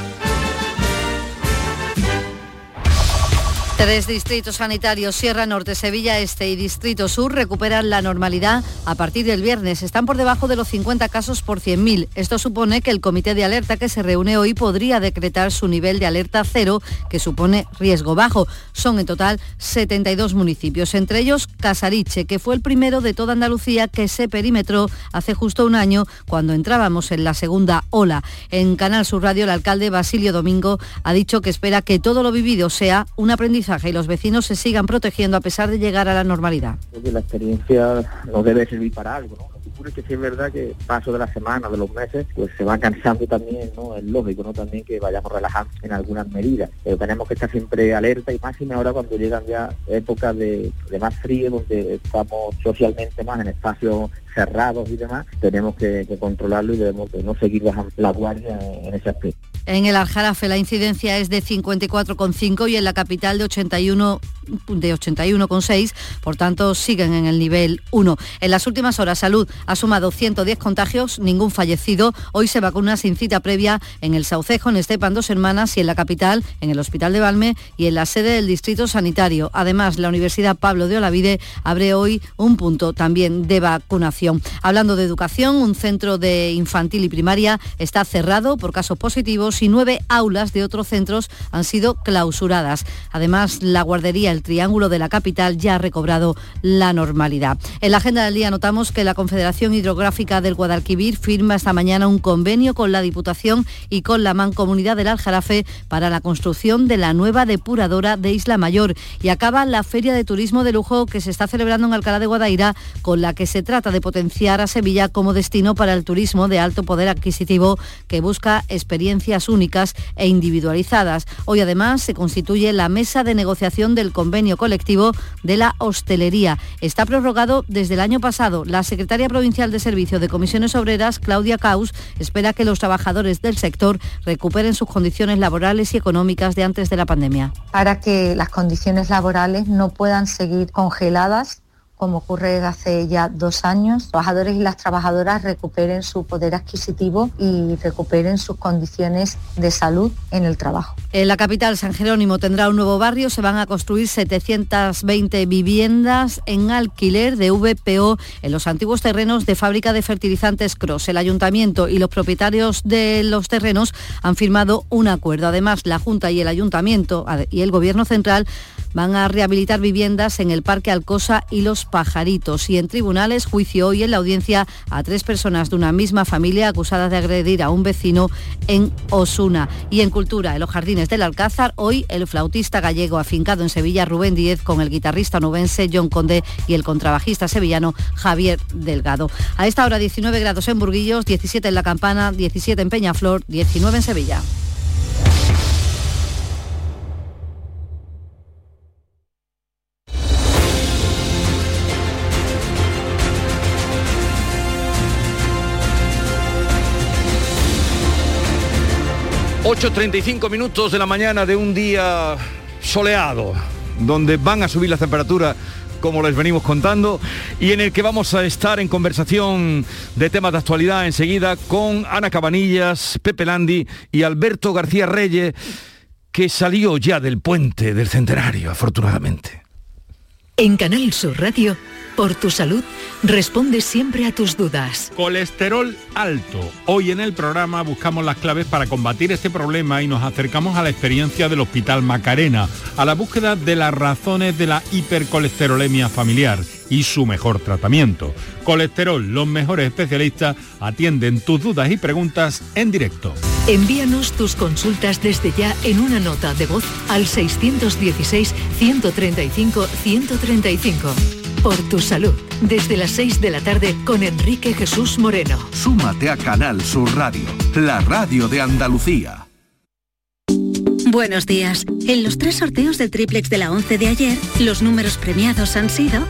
Tres distritos sanitarios, Sierra Norte, Sevilla Este y Distrito Sur, recuperan la normalidad a partir del viernes. Están por debajo de los 50 casos por 100.000. Esto supone que el comité de alerta que se reúne hoy podría decretar su nivel de alerta cero, que supone riesgo bajo. Son en total 72 municipios, entre ellos Casariche, que fue el primero de toda Andalucía que se perimetró hace justo un año cuando entrábamos en la segunda ola. En Canal Sur Radio, el alcalde Basilio Domingo ha dicho que espera que todo lo vivido sea un aprendizaje y los vecinos se sigan protegiendo a pesar de llegar a la normalidad. la experiencia nos debe servir para algo, ¿no? Lo que sí es verdad que paso de la semana, de los meses, pues se va cansando también, ¿no? Es lógico, ¿no? También que vayamos relajando en algunas medidas. Pero tenemos que estar siempre alerta y y ahora cuando llegan ya épocas de, más frío, donde estamos socialmente más en espacios cerrados y demás, tenemos que, controlarlo y debemos no seguir bajando la guardia en ese aspecto. En el Aljarafe la incidencia es de 54,5 y en la capital de 81 de 81,6, por tanto siguen en el nivel 1. En las últimas horas Salud ha sumado 110 contagios, ningún fallecido. Hoy se vacuna sin cita previa en el Saucejo, en Estepan Dos Hermanas y en la capital, en el Hospital de Valme y en la sede del Distrito Sanitario. Además, la Universidad Pablo de Olavide abre hoy un punto también de vacunación. Hablando de educación, un centro de infantil y primaria está cerrado por casos positivos y nueve aulas de otros centros han sido clausuradas. Además, la guardería El Triángulo de la capital ya ha recobrado la normalidad. En la agenda del día notamos que la Confederación Hidrográfica del Guadalquivir firma esta mañana un convenio con la Diputación y con la Mancomunidad del Aljarafe para la construcción de la nueva depuradora de Isla Mayor y acaba la Feria de Turismo de Lujo que se está celebrando en Alcalá de Guadaira con la que se trata de potenciar a Sevilla como destino para el turismo de alto poder adquisitivo que busca experiencias únicas e individualizadas. Hoy además se constituye la mesa de negociación del convenio colectivo de la hostelería. Está prorrogado desde el año pasado. La secretaria provincial de Servicio de Comisiones Obreras, Claudia Caus, espera que los trabajadores del sector recuperen sus condiciones laborales y económicas de antes de la pandemia. Para que las condiciones laborales no puedan seguir congeladas como ocurre desde hace ya dos años, los trabajadores y las trabajadoras recuperen su poder adquisitivo y recuperen sus condiciones de salud en el trabajo. En la capital, San Jerónimo tendrá un nuevo barrio, se van a construir 720 viviendas en alquiler de VPO en los antiguos terrenos de fábrica de fertilizantes Cross. El ayuntamiento y los propietarios de los terrenos han firmado un acuerdo. Además, la Junta y el ayuntamiento y el Gobierno central van a rehabilitar viviendas en el Parque Alcosa y Los Pajaritos. Y en tribunales, juicio hoy en la audiencia a tres personas de una misma familia acusadas de agredir a un vecino en Osuna. Y en cultura, en los jardines del Alcázar, hoy el flautista gallego afincado en Sevilla, Rubén Díez, con el guitarrista nubense John Conde y el contrabajista sevillano Javier Delgado. A esta hora 19 grados en Burguillos, 17 en La Campana, 17 en Peñaflor, 19 en Sevilla. ...8.35 minutos de la mañana de un día soleado... ...donde van a subir las temperaturas como les venimos contando, y en el que vamos a estar en conversación de temas de actualidad enseguida con Ana Cabanillas, Pepe Landi y Alberto García Reyes, que salió ya del puente del centenario, afortunadamente. En Canal Sur Radio, por tu salud, responde siempre a tus dudas. Colesterol alto. Hoy en el programa buscamos las claves para combatir este problema y nos acercamos a la experiencia del Hospital Macarena, a la búsqueda de las razones de la hipercolesterolemia familiar y su mejor tratamiento. Colesterol, los mejores especialistas atienden tus dudas y preguntas en directo. Envíanos tus consultas desde ya en una nota de voz al 616-135-135. Por tu salud, desde las 6 de la tarde con Enrique Jesús Moreno. Súmate a Canal Sur Radio, la radio de Andalucía. Buenos días. En los tres sorteos del triplex de la 11 de ayer, los números premiados han sido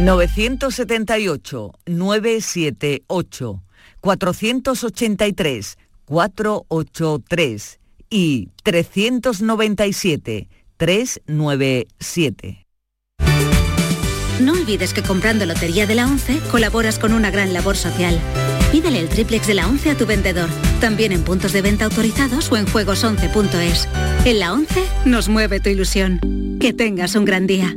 978, 978, 483, 483 y 397, 397. No olvides que comprando Lotería de la 11 colaboras con una gran labor social. Pídele el triplex de la 11 a tu vendedor, también en puntos de venta autorizados o en juegos11.es. En la 11 nos mueve tu ilusión. Que tengas un gran día.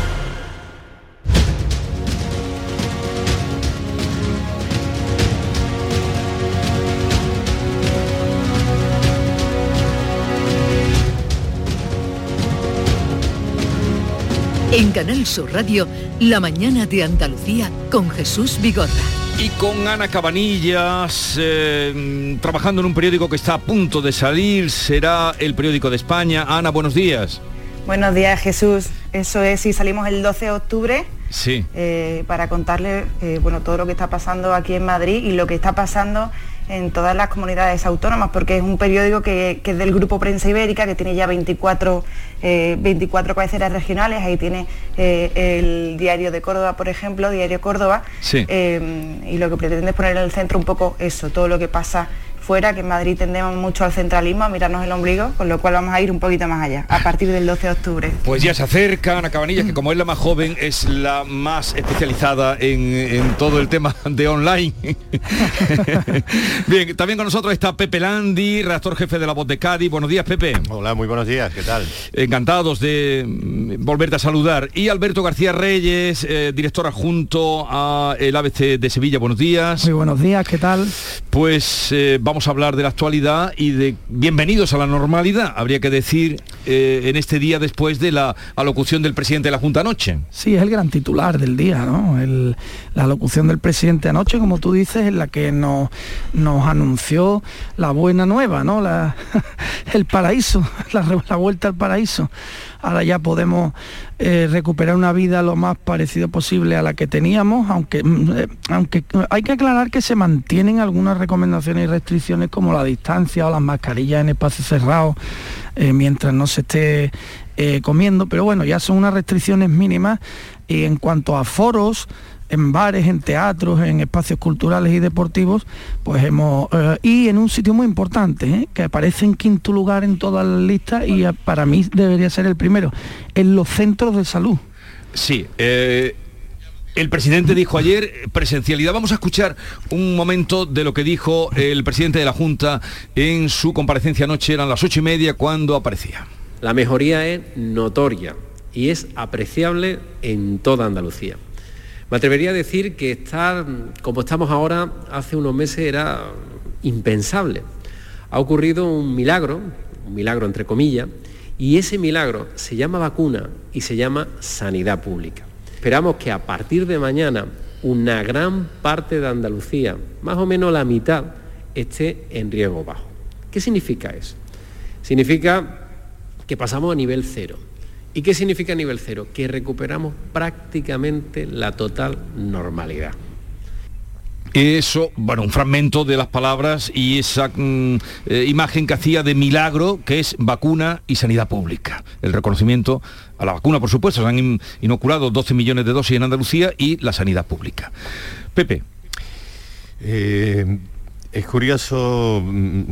En Canal Sur Radio, la mañana de Andalucía con Jesús Vigorra. Y con Ana Cabanillas, eh, trabajando en un periódico que está a punto de salir, será el periódico de España. Ana, buenos días. Buenos días, Jesús. Eso es, si salimos el 12 de octubre Sí. eh, para contarle eh, bueno, todo lo que está pasando aquí en Madrid y lo que está pasando en todas las comunidades autónomas, porque es un periódico que, que es del Grupo Prensa Ibérica, que tiene ya 24, eh, 24 cabeceras regionales, ahí tiene eh, el Diario de Córdoba, por ejemplo, Diario Córdoba, Sí. eh, y lo que pretende es poner en el centro un poco eso, todo lo que pasa fuera, que en Madrid tendemos mucho al centralismo, a mirarnos el ombligo, con lo cual vamos a ir un poquito más allá, a partir del 12 de octubre. Pues ya se acerca Ana Cabanillas, que como es la más joven, es la más especializada en, en todo el tema de online. Bien, también con nosotros está Pepe Landi, redactor jefe de La Voz de Cádiz. Buenos días, Pepe. Hola, muy buenos días, ¿qué tal? Encantados de mm, volverte a saludar. Y Alberto García Reyes, eh, director adjunto a el ABC de Sevilla. Buenos días. Muy buenos días, ¿qué tal? Pues eh, vamos a hablar de la actualidad y de bienvenidos a la normalidad, habría que decir, eh, en este día después de la alocución del presidente de la Junta anoche. Sí, es el gran titular del día, ¿no? La locución del presidente anoche, como tú dices, en la que nos, nos anunció la buena nueva, ¿no? La- el paraíso, la vuelta al paraíso. Ahora ya podemos eh, recuperar una vida lo más parecido posible a la que teníamos, aunque, mm, eh, aunque hay que aclarar que se mantienen algunas recomendaciones y restricciones como la distancia o las mascarillas en espacios cerrados eh, mientras no se esté comiendo, pero bueno, ya son unas restricciones mínimas Y en cuanto a foros, en bares, en teatros, en espacios culturales y deportivos, pues hemos... Eh, y en un sitio muy importante, ¿eh? que aparece en quinto lugar en todas las listas y para mí debería ser el primero, en los centros de salud. Sí, eh, el presidente dijo ayer presencialidad. Vamos a escuchar un momento de lo que dijo el presidente de la Junta en su comparecencia anoche. Eran las ocho y media cuando aparecía. La mejoría es notoria y es apreciable en toda Andalucía. Me atrevería a decir que estar como estamos ahora hace unos meses era impensable. Ha ocurrido un milagro, un milagro entre comillas, y ese milagro se llama vacuna y se llama sanidad pública. Esperamos que a partir de mañana una gran parte de Andalucía, más o menos la mitad, esté en riesgo bajo. ¿Qué significa eso? Significa que pasamos a nivel cero ¿Y qué significa nivel cero? Que recuperamos prácticamente la total normalidad. Eso, bueno, un fragmento de las palabras y esa mm, eh, imagen que hacía de milagro, que es vacuna y sanidad pública. El reconocimiento a la vacuna, por supuesto, se han inoculado 12 millones de dosis en Andalucía y la sanidad pública. Pepe. Eh, es curioso mm,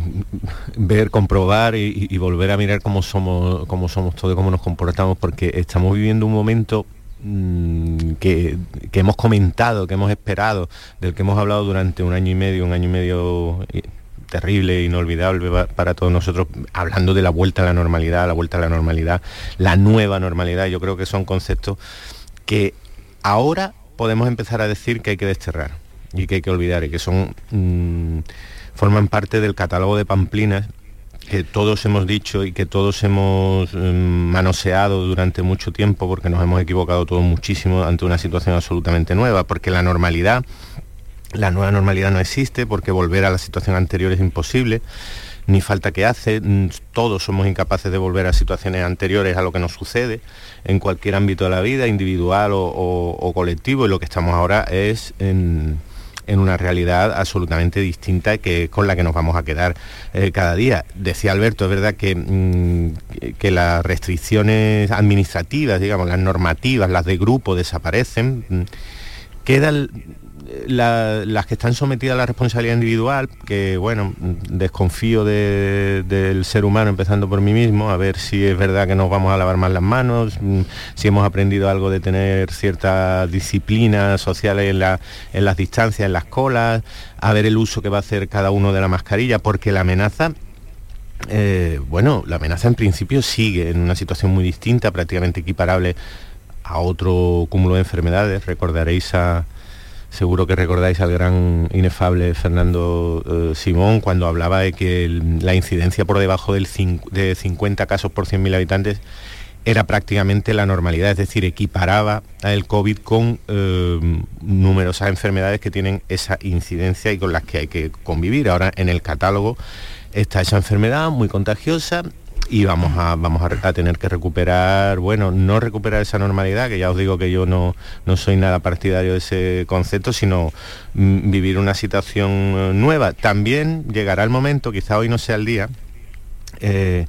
ver, comprobar y, volver a mirar cómo somos, cómo somos todos, cómo nos comportamos, porque estamos viviendo un momento mm, que, hemos comentado, que hemos esperado, del que hemos hablado durante un año y medio, un año y medio eh, terrible, inolvidable para todos nosotros, hablando de la vuelta a la normalidad, la vuelta a la normalidad, la nueva normalidad. Yo creo que son conceptos que ahora podemos empezar a decir que hay que desterrar y que hay que olvidar y que son mm, forman parte del catálogo de pamplinas que todos hemos dicho y que todos hemos mm, manoseado durante mucho tiempo porque nos hemos equivocado todos muchísimo ante una situación absolutamente nueva, porque la normalidad, la nueva normalidad no existe, porque volver a la situación anterior es imposible, ni falta que hace, mm, todos somos incapaces de volver a situaciones anteriores a lo que nos sucede en cualquier ámbito de la vida, individual o colectivo, y lo que estamos ahora es en en una realidad absolutamente distinta que con la que nos vamos a quedar eh, cada día. Decía Alberto, es verdad que, mm, que las restricciones administrativas, digamos, las normativas, las de grupo desaparecen. Mm, queda las que están sometidas a la responsabilidad individual, que bueno, desconfío del ser humano empezando por mí mismo, a ver si es verdad que nos vamos a lavar más las manos, mm, si hemos aprendido algo de tener cierta disciplina social en, en las distancias, en las colas, a ver el uso que va a hacer cada uno de la mascarilla, porque la amenaza eh, bueno, la amenaza en principio sigue en una situación muy distinta, prácticamente equiparable a otro cúmulo de enfermedades. Recordaréis a, Seguro que recordáis al gran inefable Fernando eh, Simón cuando hablaba de que la incidencia por debajo del de 50 casos por 100.000 habitantes era prácticamente la normalidad, es decir, equiparaba el COVID con eh, numerosas enfermedades que tienen esa incidencia y con las que hay que convivir. Ahora en el catálogo está esa enfermedad muy contagiosa y vamos a, vamos a, tener que recuperar, bueno, no recuperar esa normalidad, que ya os digo que yo no, no soy nada partidario de ese concepto, sino mm, vivir una situación eh, nueva. También llegará el momento, quizá hoy no sea el día, eh,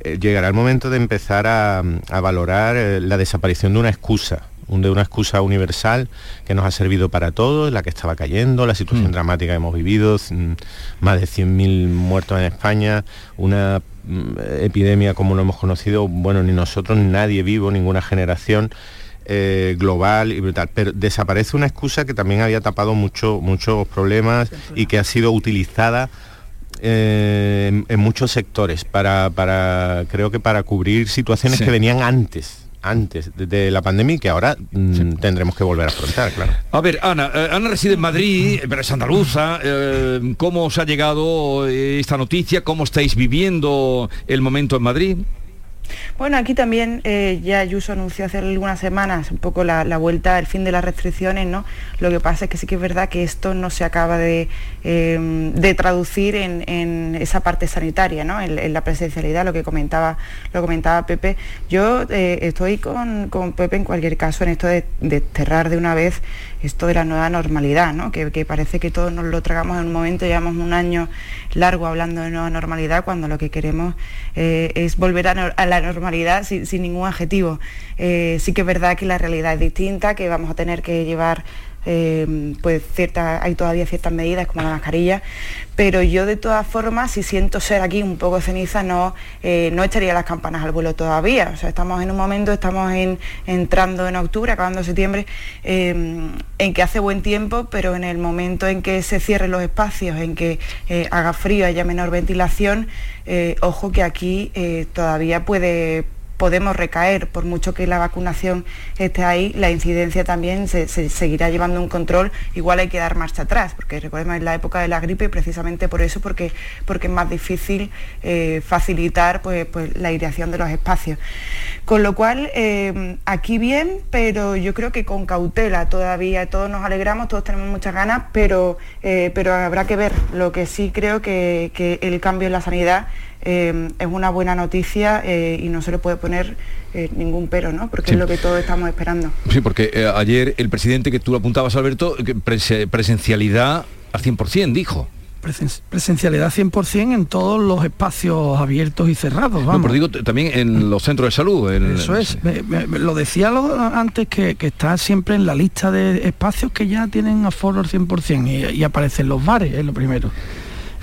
eh, llegará el momento de empezar a, valorar la desaparición de una excusa de una excusa universal que nos ha servido para todos, la que estaba cayendo, la situación mm. dramática que hemos vivido, más de 100.000 muertos en España, una Mm, epidemia como lo hemos conocido, bueno, ni nosotros, ni nadie vivo, ninguna generación. Eh, global y brutal. Pero desaparece una excusa que también había tapado mucho, muchos problemas y que ha sido utilizada eh, en, muchos sectores para, para, creo que para cubrir situaciones que venían antes antes de la pandemia y que ahora mm, tendremos que volver a afrontar, claro. A ver, Ana, eh, Ana reside en Madrid, pero es andaluza. Eh, ¿Cómo os ha llegado esta noticia? ¿Cómo estáis viviendo el momento en Madrid? Bueno, aquí también eh, ya Ayuso anunció hace algunas semanas un poco la, vuelta, el fin de las restricciones, ¿no? Lo que pasa es que sí que es verdad que esto no se acaba de, eh, traducir en, esa parte sanitaria, ¿no? En, la presencialidad, lo que comentaba, lo comentaba Pepe. Yo eh, estoy con, Pepe en cualquier caso en esto de, de cerrar de una vez esto de la nueva normalidad, ¿no? que, parece que todos nos lo tragamos en un momento, llevamos un año largo hablando de nueva normalidad, cuando lo que queremos es volver a, la normalidad sin, ningún adjetivo. Eh, sí que es verdad que la realidad es distinta, que vamos a tener que llevar eh, pues cierta, hay todavía ciertas medidas como la mascarilla, pero yo de todas formas, si siento ser aquí un poco ceniza, no, eh, no echaría las campanas al vuelo todavía. O sea, estamos en un momento, estamos entrando en octubre, acabando septiembre, em, en que hace buen tiempo, pero en el momento en que se cierren los espacios, en que eh, haga frío, haya menor ventilación, ojo que aquí todavía puede podemos recaer, por mucho que la vacunación esté ahí, la incidencia también se, seguirá llevando un control, igual hay que dar marcha atrás, porque recordemos en la época de la gripe, precisamente por eso, porque, porque es más difícil eh, facilitar pues, pues, la aireación de los espacios. Con lo cual, eh, aquí bien, pero yo creo que con cautela todavía, todos nos alegramos, todos tenemos muchas ganas, pero, eh, pero habrá que ver. Lo que sí creo que, que el cambio en la sanidad eh, es una buena noticia eh, y no se le puede poner eh, ningún pero, ¿no? Porque es lo que todos estamos esperando. Sí, porque ayer el presidente que tú lo apuntabas, Alberto, presencialidad al 100%, dijo presencialidad 100% en todos los espacios abiertos y cerrados. Vamos. No, pero digo también en los centros de salud. Eso es. lo decía antes que, está siempre en la lista de espacios que ya tienen aforo al 100% y, y aparecen los bares, es lo primero.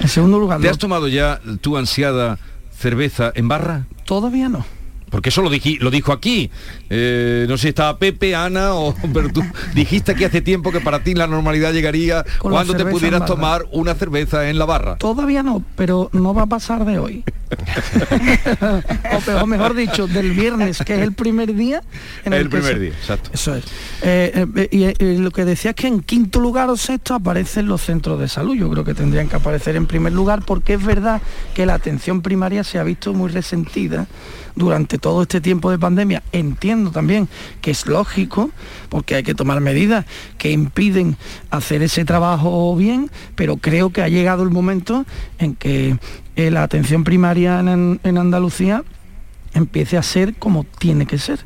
En segundo lugar... ¿Te has tomado ya tu ansiada cerveza en barra? Todavía no porque eso lo, lo dijo aquí. Eh, no sé si estaba Pepe, Ana, o, pero tú dijiste que hace tiempo que para ti la normalidad llegaría cuando te pudieras tomar una cerveza en la barra. Todavía no, pero no va a pasar de hoy. o, mejor dicho, del viernes, que es el primer día. En el, primer día, exacto. Eso es. Eh, eh, y lo que decía es que en quinto lugar o sexto aparecen los centros de salud. Yo creo que tendrían que aparecer en primer lugar porque es verdad que la atención primaria se ha visto muy resentida durante todo este tiempo de pandemia. Entiendo también que es lógico, porque hay que tomar medidas que impiden hacer ese trabajo bien, pero creo que ha llegado el momento en que eh, la atención primaria en, Andalucía empiece a ser como tiene que ser.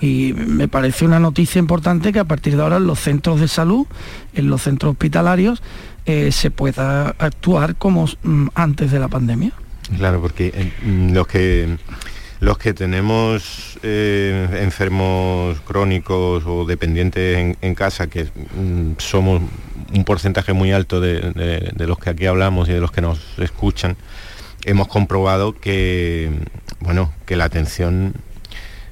Y me parece una noticia importante que a partir de ahora en los centros de salud, en los centros hospitalarios, eh, se pueda actuar como mm, antes de la pandemia. Claro, porque eh, mm, los que los que tenemos eh, enfermos crónicos o dependientes en, casa, que mm, somos un porcentaje muy alto de, los que aquí hablamos y de los que nos escuchan, hemos comprobado que, bueno, que la atención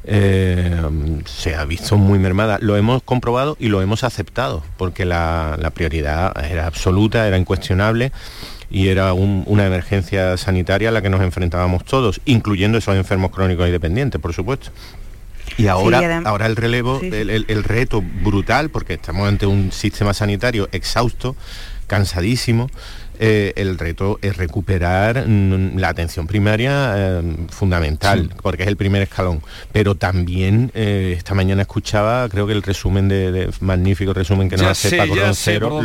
eh, se ha visto muy mermada. Lo hemos comprobado y lo hemos aceptado, porque la, la prioridad era absoluta, era incuestionable y era una emergencia sanitaria a la que nos enfrentábamos todos, incluyendo esos enfermos crónicos y dependientes, por supuesto. Y ahora, ahora el relevo, el, reto brutal, porque estamos ante un sistema sanitario exhausto, cansadísimo, eh, el reto es recuperar mm, la atención primaria eh, fundamental, porque es el primer escalón. Pero también eh, esta mañana escuchaba, creo que el resumen de, magnífico resumen que nos hace Paco Roncero.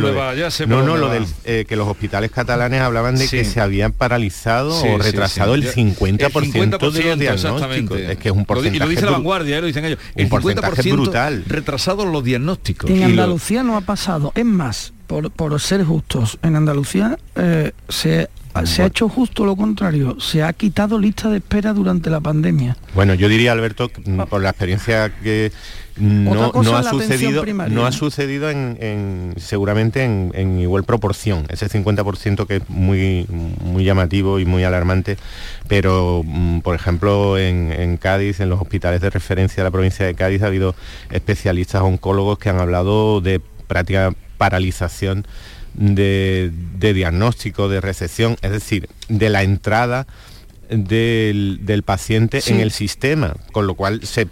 no, no, lo del que los hospitales catalanes hablaban de que se habían paralizado o retrasado el 50%, de los diagnósticos. Es que es un porcentaje. Y lo dice la vanguardia, lo dicen ellos. El un 50% brutal. retrasados los diagnósticos. En Andalucía no ha pasado. Es más, por, ser justos, en Andalucía eh, se, se ha hecho justo lo contrario, se ha quitado lista de espera durante la pandemia. Bueno, yo diría, Alberto, mm, por la experiencia que no, ha sucedido, no ha sucedido en, seguramente en, igual proporción, ese 50% que es muy, muy llamativo y muy alarmante, pero mm, por ejemplo en, en Cádiz, en los hospitales de referencia de la provincia de Cádiz, ha habido especialistas oncólogos que han hablado de práctica paralización de, diagnóstico, de recepción, es decir, de la entrada del, paciente en el sistema, con lo cual se,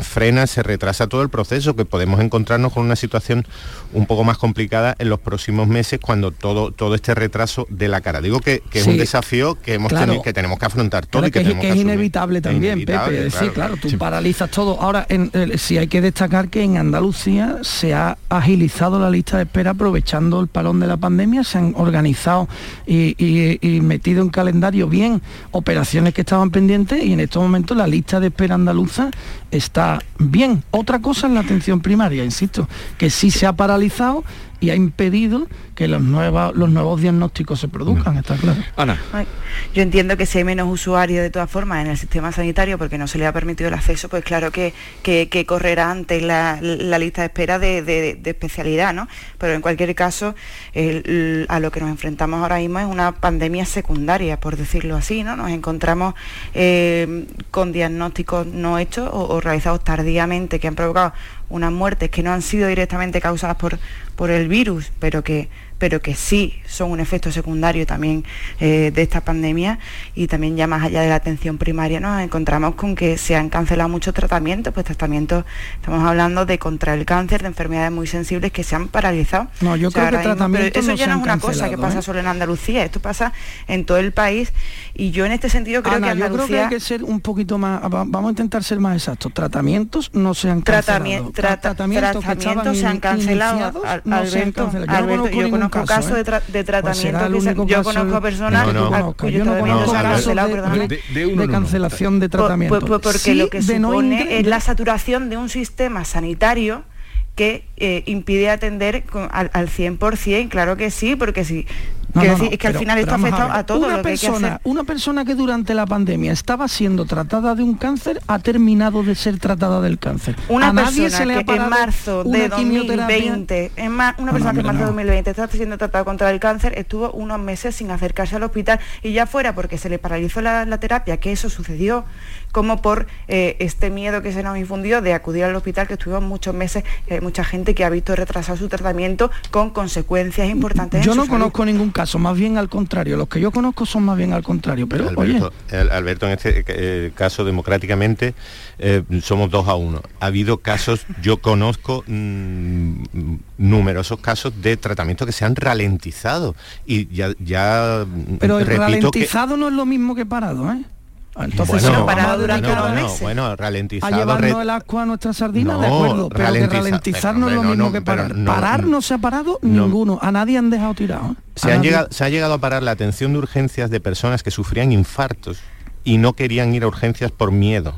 frena, se retrasa todo el proceso, que podemos encontrarnos con una situación un poco más complicada en los próximos meses cuando todo, todo este retraso de la cara. Digo que, es un desafío que, hemos tenido, que tenemos que afrontar todo y que, que, es inevitable también, Pepe. sí, claro, tú paralizas todo. Ahora, en, sí hay que destacar que en Andalucía se ha agilizado la lista de espera aprovechando el palón de la pandemia, se han organizado y, y metido en calendario bien operaciones que estaban pendientes y en estos momentos la lista de espera andaluza está bien. Otra cosa es la atención primaria, insisto, que sí se ha paralizado y ha impedido que los, nuevos los nuevos diagnósticos se produzcan, está claro. Ana. Yo entiendo que si hay menos usuarios de todas formas en el sistema sanitario porque no se le ha permitido el acceso, pues claro que, que, correrá antes la, lista de espera de, especialidad, ¿no? Pero en cualquier caso, a lo que nos enfrentamos ahora mismo es una pandemia secundaria, por decirlo así, ¿no? Nos encontramos eh, con diagnósticos no hechos o realizados tardíamente que han provocado unas muertes que no han sido directamente causadas por, por el virus, pero que pero que sí son un efecto secundario también eh, de esta pandemia y también ya más allá de la atención primaria nos encontramos con que se han cancelado muchos tratamientos, pues tratamientos, estamos hablando de contra el cáncer, de enfermedades muy sensibles que se han paralizado. No, yo creo que tratamientos eso ya no es una cosa que pasa ¿eh? solo en Andalucía, esto pasa en todo el país y yo en este sentido creo que Andalucía... yo creo que hay que ser un poquito más, vamos a intentar ser más exactos, tratamientos no se han cancelado. tratamientos, se han cancelado, no se han cancelado. yo conozco casos ¿eh? de, tratamiento yo conozco personas yo no conozco casos de, cancelación de tratamiento. Pues, pues, porque lo que supone es la saturación de un sistema sanitario que eh, impide atender al, al 100%, claro que sí, porque si es que al final esto afecta a, todo una persona, Una persona que durante la pandemia estaba siendo tratada de un cáncer ha terminado de ser tratada del cáncer. Una persona que en marzo de 2020, en una persona que en marzo de 2020 está siendo tratada contra el cáncer, estuvo unos meses sin acercarse al hospital y ya fuera porque se le paralizó la, terapia, que eso sucedió, como por eh, este miedo que se nos infundió de acudir al hospital, que estuvimos muchos meses, hay mucha gente que ha visto retrasar su tratamiento con consecuencias importantes. Yo no conozco ningún caso son más bien al contrario. Los que yo conozco son más bien al contrario. Pero Alberto, Alberto en este eh, caso democráticamente eh, somos dos a uno. Ha habido casos, yo conozco mm, numerosos casos de tratamiento que se han ralentizado y ya, ya pero el ralentizado no es lo mismo que parado, ¿eh? Entonces, bueno, parado durante bueno, bueno, bueno, ralentizado. A llevarnos el agua a nuestra sardina, de acuerdo, pero que ralentizar no es lo mismo que parar. parar no se ha parado ninguno, a nadie han dejado tirado. ¿eh? Se, han llegado, se ha llegado a parar la atención de urgencias de personas que sufrían infartos y no querían ir a urgencias por miedo.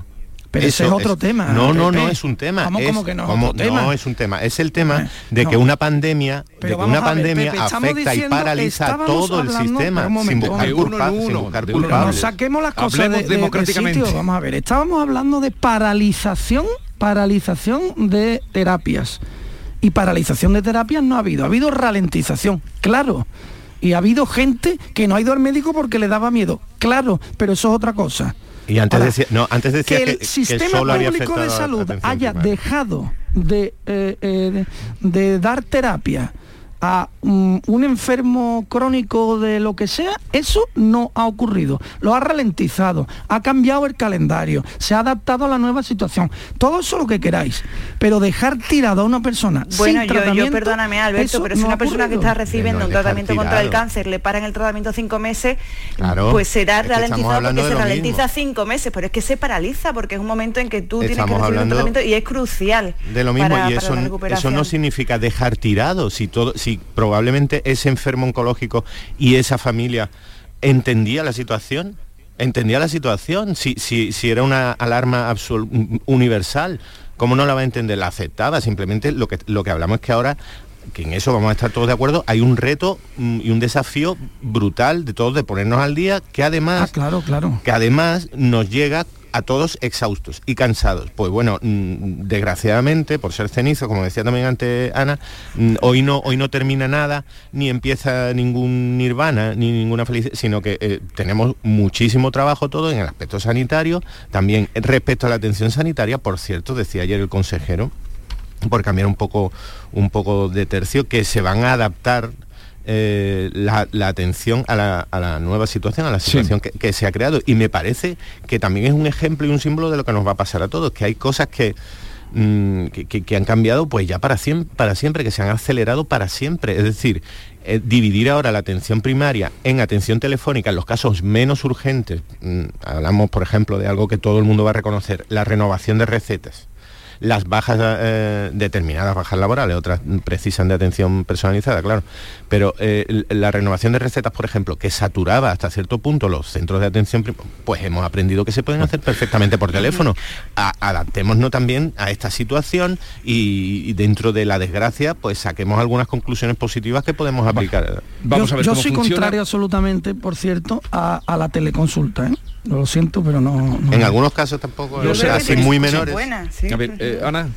Pero ese es otro tema. No, no, no es un tema. ¿Cómo, es, que no es? No es un tema. Es el tema de que una pandemia, de que una pandemia afecta y paraliza todo el sistema sin buscar, culpa, sin buscar culpables. No saquemos las cosas de, democráticamente. Vamos a ver, estábamos hablando de paralización, paralización de terapias. Y paralización de terapias no ha habido, ha habido ralentización, claro. Y ha habido gente que no ha ido al médico porque le daba miedo, claro, pero eso es otra cosa. Y antes decía, no, antes decía que, el sistema público de salud haya dejado de, eh, eh, de dar terapia a mm, un enfermo crónico de lo que sea, eso no ha ocurrido. Lo ha ralentizado, ha cambiado el calendario, se ha adaptado a la nueva situación. Todo eso lo que queráis, pero dejar tirado a una persona bueno, sin yo, tratamiento, yo perdóname Alberto, pero si una persona que está recibiendo un tratamiento contra el cáncer le paran el tratamiento cinco meses, pues será ralentizado porque se ralentiza cinco meses, pero es que se paraliza porque es un momento en que tú tienes que recibir un tratamiento y es crucial. De lo mismo, y eso, eso no significa dejar tirado, si todo, si probablemente ese enfermo oncológico y esa familia entendía la situación, entendía la situación, si, si, si era una alarma universal, ¿cómo no la va a entender? La aceptaba, simplemente lo que, lo que hablamos es que ahora que en eso vamos a estar todos de acuerdo, hay un reto mm, y un desafío brutal de todos de ponernos al día, que además, ah, claro, claro. que además nos llega a todos exhaustos y cansados. Pues bueno, mm, desgraciadamente, por ser cenizo, como decía también antes Ana, mm, hoy no, hoy no termina nada, ni empieza ningún nirvana, ni ninguna felicidad, sino que eh, tenemos muchísimo trabajo todo en el aspecto sanitario, también respecto a la atención sanitaria, por cierto, decía ayer el consejero, por cambiar un poco, un poco de tercio, que se van a adaptar eh, la, atención a la, nueva situación, a la situación que, se ha creado. Y me parece que también es un ejemplo y un símbolo de lo que nos va a pasar a todos, que hay cosas que, mm, que, han cambiado pues ya para siempre, para siempre, que se han acelerado para siempre. Es decir, eh, dividir ahora la atención primaria en atención telefónica en los casos menos urgentes, mm, hablamos por ejemplo de algo que todo el mundo va a reconocer, la renovación de recetas las bajas, eh, determinadas bajas laborales, otras precisan de atención personalizada, claro. Pero eh, la renovación de recetas, por ejemplo, que saturaba hasta cierto punto los centros de atención, pues hemos aprendido que se pueden hacer perfectamente por teléfono. adaptémonos también a esta situación y, dentro de la desgracia, pues saquemos algunas conclusiones positivas que podemos aplicar. Vamos yo, a ver yo soy contrario absolutamente, por cierto, a, la teleconsulta. ¿eh? Lo siento, pero no, En algunos casos tampoco, yo así muy menores. A ver, eh, Ana.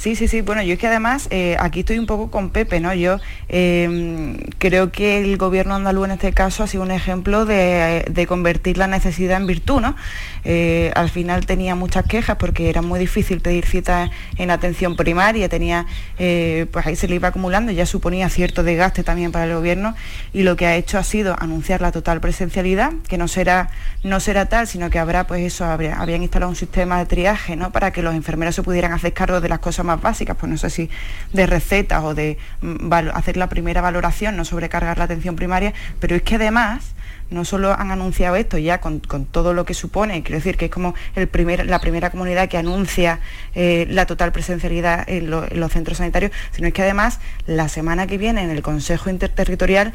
Sí, sí, sí. Bueno, yo es que además eh, aquí estoy un poco con Pepe, ¿no? Yo em, creo que el gobierno andaluz en este caso ha sido un ejemplo de, convertir la necesidad en virtud, ¿no? Eh, al final tenía muchas quejas porque era muy difícil pedir citas en atención primaria, tenía, eh, pues ahí se le iba acumulando, ya suponía cierto desgaste también para el gobierno y lo que ha hecho ha sido anunciar la total presencialidad, que no será, no será tal, sino que habrá, pues eso, habrían instalado un sistema de triaje, ¿no? Para que los enfermeros se pudieran hacer cargo de las cosas más básicas, pues no sé si de recetas o de mm, hacer la primera valoración, no sobrecargar la atención primaria, pero es que además no solo han anunciado esto ya con, todo lo que supone, quiero decir que es como el primer, la primera comunidad que anuncia eh, la total presencialidad en, los centros sanitarios, sino es que además la semana que viene en el Consejo Interterritorial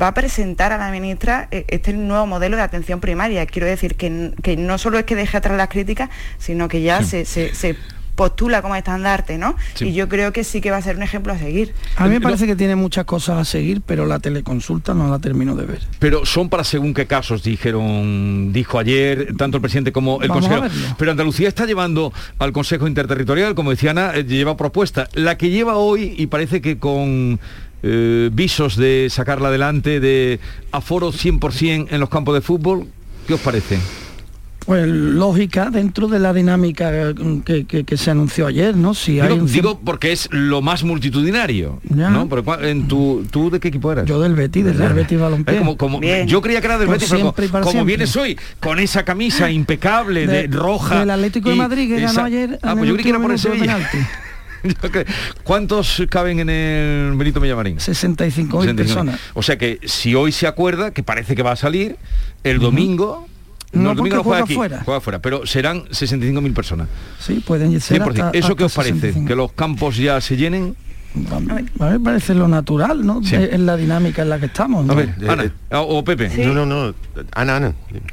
va a presentar a la ministra eh, este nuevo modelo de atención primaria. Quiero decir que, no solo es que deje atrás las críticas, sino que ya se postula como estandarte, ¿no? Y yo creo que sí que va a ser un ejemplo a seguir. A mí me parece que tiene muchas cosas a seguir, pero la teleconsulta no la termino de ver. Pero son para según qué casos, dijeron, dijo ayer tanto el presidente como el consejero. Pero Andalucía está llevando al Consejo Interterritorial, como decía Ana, eh, lleva propuesta. La que lleva hoy, y parece que con eh, visos de sacarla adelante, de aforo 100% en los campos de fútbol, ¿qué os parece? Pues lógica dentro de la dinámica que, se anunció ayer, ¿no? Si digo, hay digo porque es lo más multitudinario, ¿no? en tu, ¿Tú de qué equipo eras? Yo del Betis, del Real Betis Balompié. Como, yo creía que era del Betis, pero como, vienes hoy con esa camisa impecable de, roja. Del Atlético de Madrid que ganó ayer. Ah, pues yo creí que era por ese ¿Cuántos caben en el Benito Millamarín? 65 personas. O sea que si hoy se acuerda, que parece que va a salir, el domingo no, el no juega, aquí, fuera. juega fuera, pero serán 65.000 personas. Sí, pueden ser ¿Eso qué os parece? ¿Que los campos ya se llenen? A mí me parece lo natural, ¿no? En la dinámica en la que estamos. A ver, Ana, eh, o Pepe. No, no, no. Ana, Ana.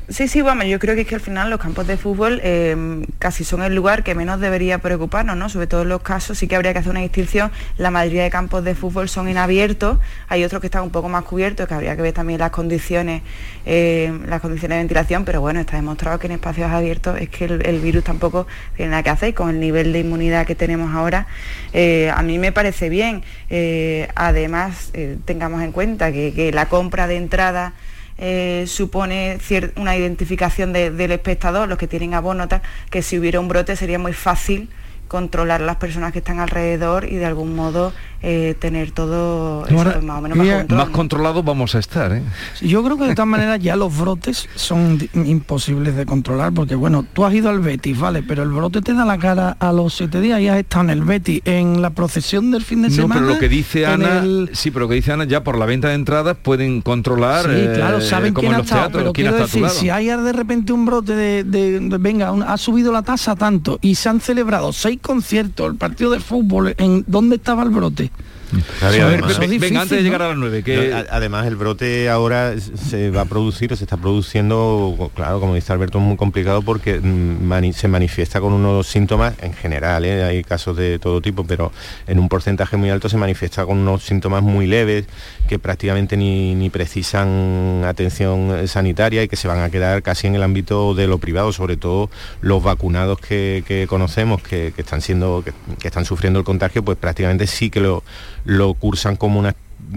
Sí, sí, vamos, yo creo que es que al final los campos de fútbol eh, casi son el lugar que menos debería preocuparnos, ¿no? Sobre todo en los casos sí que habría que hacer una distinción. La mayoría de campos de fútbol son inabiertos, hay otros que están un poco más cubiertos, que habría que ver también las condiciones, eh, las condiciones de ventilación, pero bueno, está demostrado que en espacios abiertos es que el, virus tampoco tiene nada que hacer con el nivel de inmunidad que tenemos ahora. a mí me parece bien. Eh, además, eh, tengamos en cuenta que, la compra de entrada eh, supone una identificación del espectador, los que tienen abono, que si hubiera un brote sería muy fácil controlar las personas que están alrededor y de algún modo eh, tener todo más o menos más, controlado vamos a estar ¿eh? yo creo que de todas maneras ya los brotes son imposibles de controlar porque bueno tú has ido al Betis vale pero el brote te da la cara a los siete días y has estado en el Betis. En la procesión del fin de semana no pero lo que dice Ana sí pero lo que dice Ana ya por la venta de entradas pueden controlar sí claro saben quién ha estado pero quiero decir si hay de repente un brote de, venga ha subido la tasa tanto y se han celebrado seis conciertos el partido de fútbol en dónde estaba el brote venga, antes de llegar a las 9. Que... además, el brote ahora se va a producir, se está produciendo, claro, como dice Alberto, es muy complicado porque mm, se manifiesta con unos síntomas en general, ¿eh? hay casos de todo tipo, pero en un porcentaje muy alto se manifiesta con unos síntomas muy leves que prácticamente ni, precisan atención sanitaria y que se van a quedar casi en el ámbito de lo privado, sobre todo los vacunados que, conocemos que, están siendo que, que están sufriendo el contagio, pues prácticamente sí que lo lo, cursan como una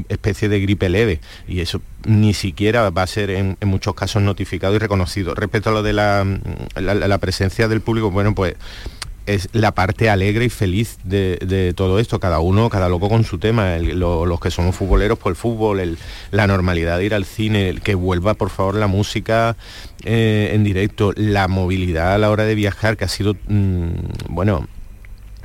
especie de gripe leve y eso ni siquiera va a ser en, muchos casos notificado y reconocido. Respecto a lo de la, la, presencia del público, bueno, pues es la parte alegre y feliz de, todo esto, cada uno, cada loco con su tema, los que somos futboleros por el fútbol, la normalidad de ir al cine, el que vuelva por favor la música eh, en directo, la movilidad a la hora de viajar, que ha sido, mm, bueno,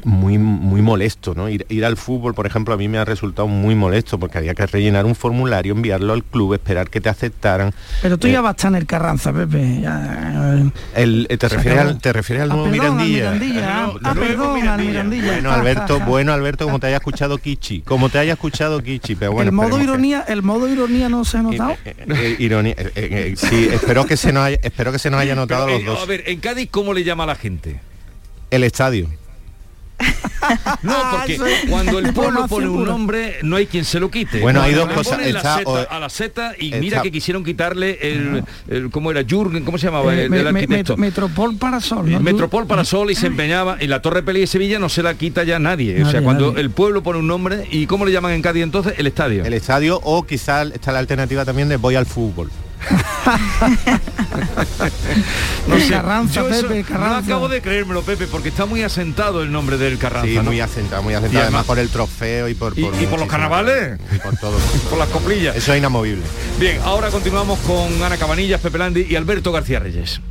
muy, muy molesto, ¿no? Ir, ir al fútbol, por ejemplo, a mí me ha resultado muy molesto porque había que rellenar un formulario, enviarlo al club, esperar que te aceptaran. Pero tú Eh, ya vas a estar en el Carranza, Pepe. ya, eh, el- eh, te, refieres al, te refieres al Ah, nuevo perdón, al Mirandilla. Mirandilla, ah, al Mirandilla. Bueno, Alberto, bueno, Alberto, como te haya escuchado Kichi, como te haya escuchado Kichi, pero bueno, el modo que- ironía, el modo ironía no se ha notado. eh, ironía, eh, eh, eh, sí, espero que se nos haya, espero que se nos haya notado Pero, los eh, dos. A ver, en Cádiz, ¿cómo le llama a la gente? El estadio. No, porque eso es cuando el pueblo pone un nombre, no hay quien se lo quite. Bueno, hay dos cosas. la Está- seta o- a la Z y está- mira que quisieron quitarle el, el- ¿cómo era? Jürgen, ¿cómo se llamaba? Eh, el me- me- arquitecto. Metro- Metropol Parasol. ¿no? El Metropol para Sol y se empeñaba y la Torre Peli de Sevilla no se la quita ya nadie. o sea, cuando nadie. el pueblo pone un nombre y ¿cómo le llaman en Cádiz entonces? El estadio. El estadio o quizá está la alternativa también de voy al fútbol. No sé, Carranza, Pepe, no Carranza. acabo de creérmelo, Pepe, porque está muy asentado el nombre del Carranza. Sí, ¿no? muy asentado, muy asentado. Y además, además- por el trofeo y por, Y- y por los carnavales. Y por todo. Por las coplillas. Eso es inamovible. Bien, ahora continuamos con Ana Cabanillas, Pepe Landi y Alberto García Reyes.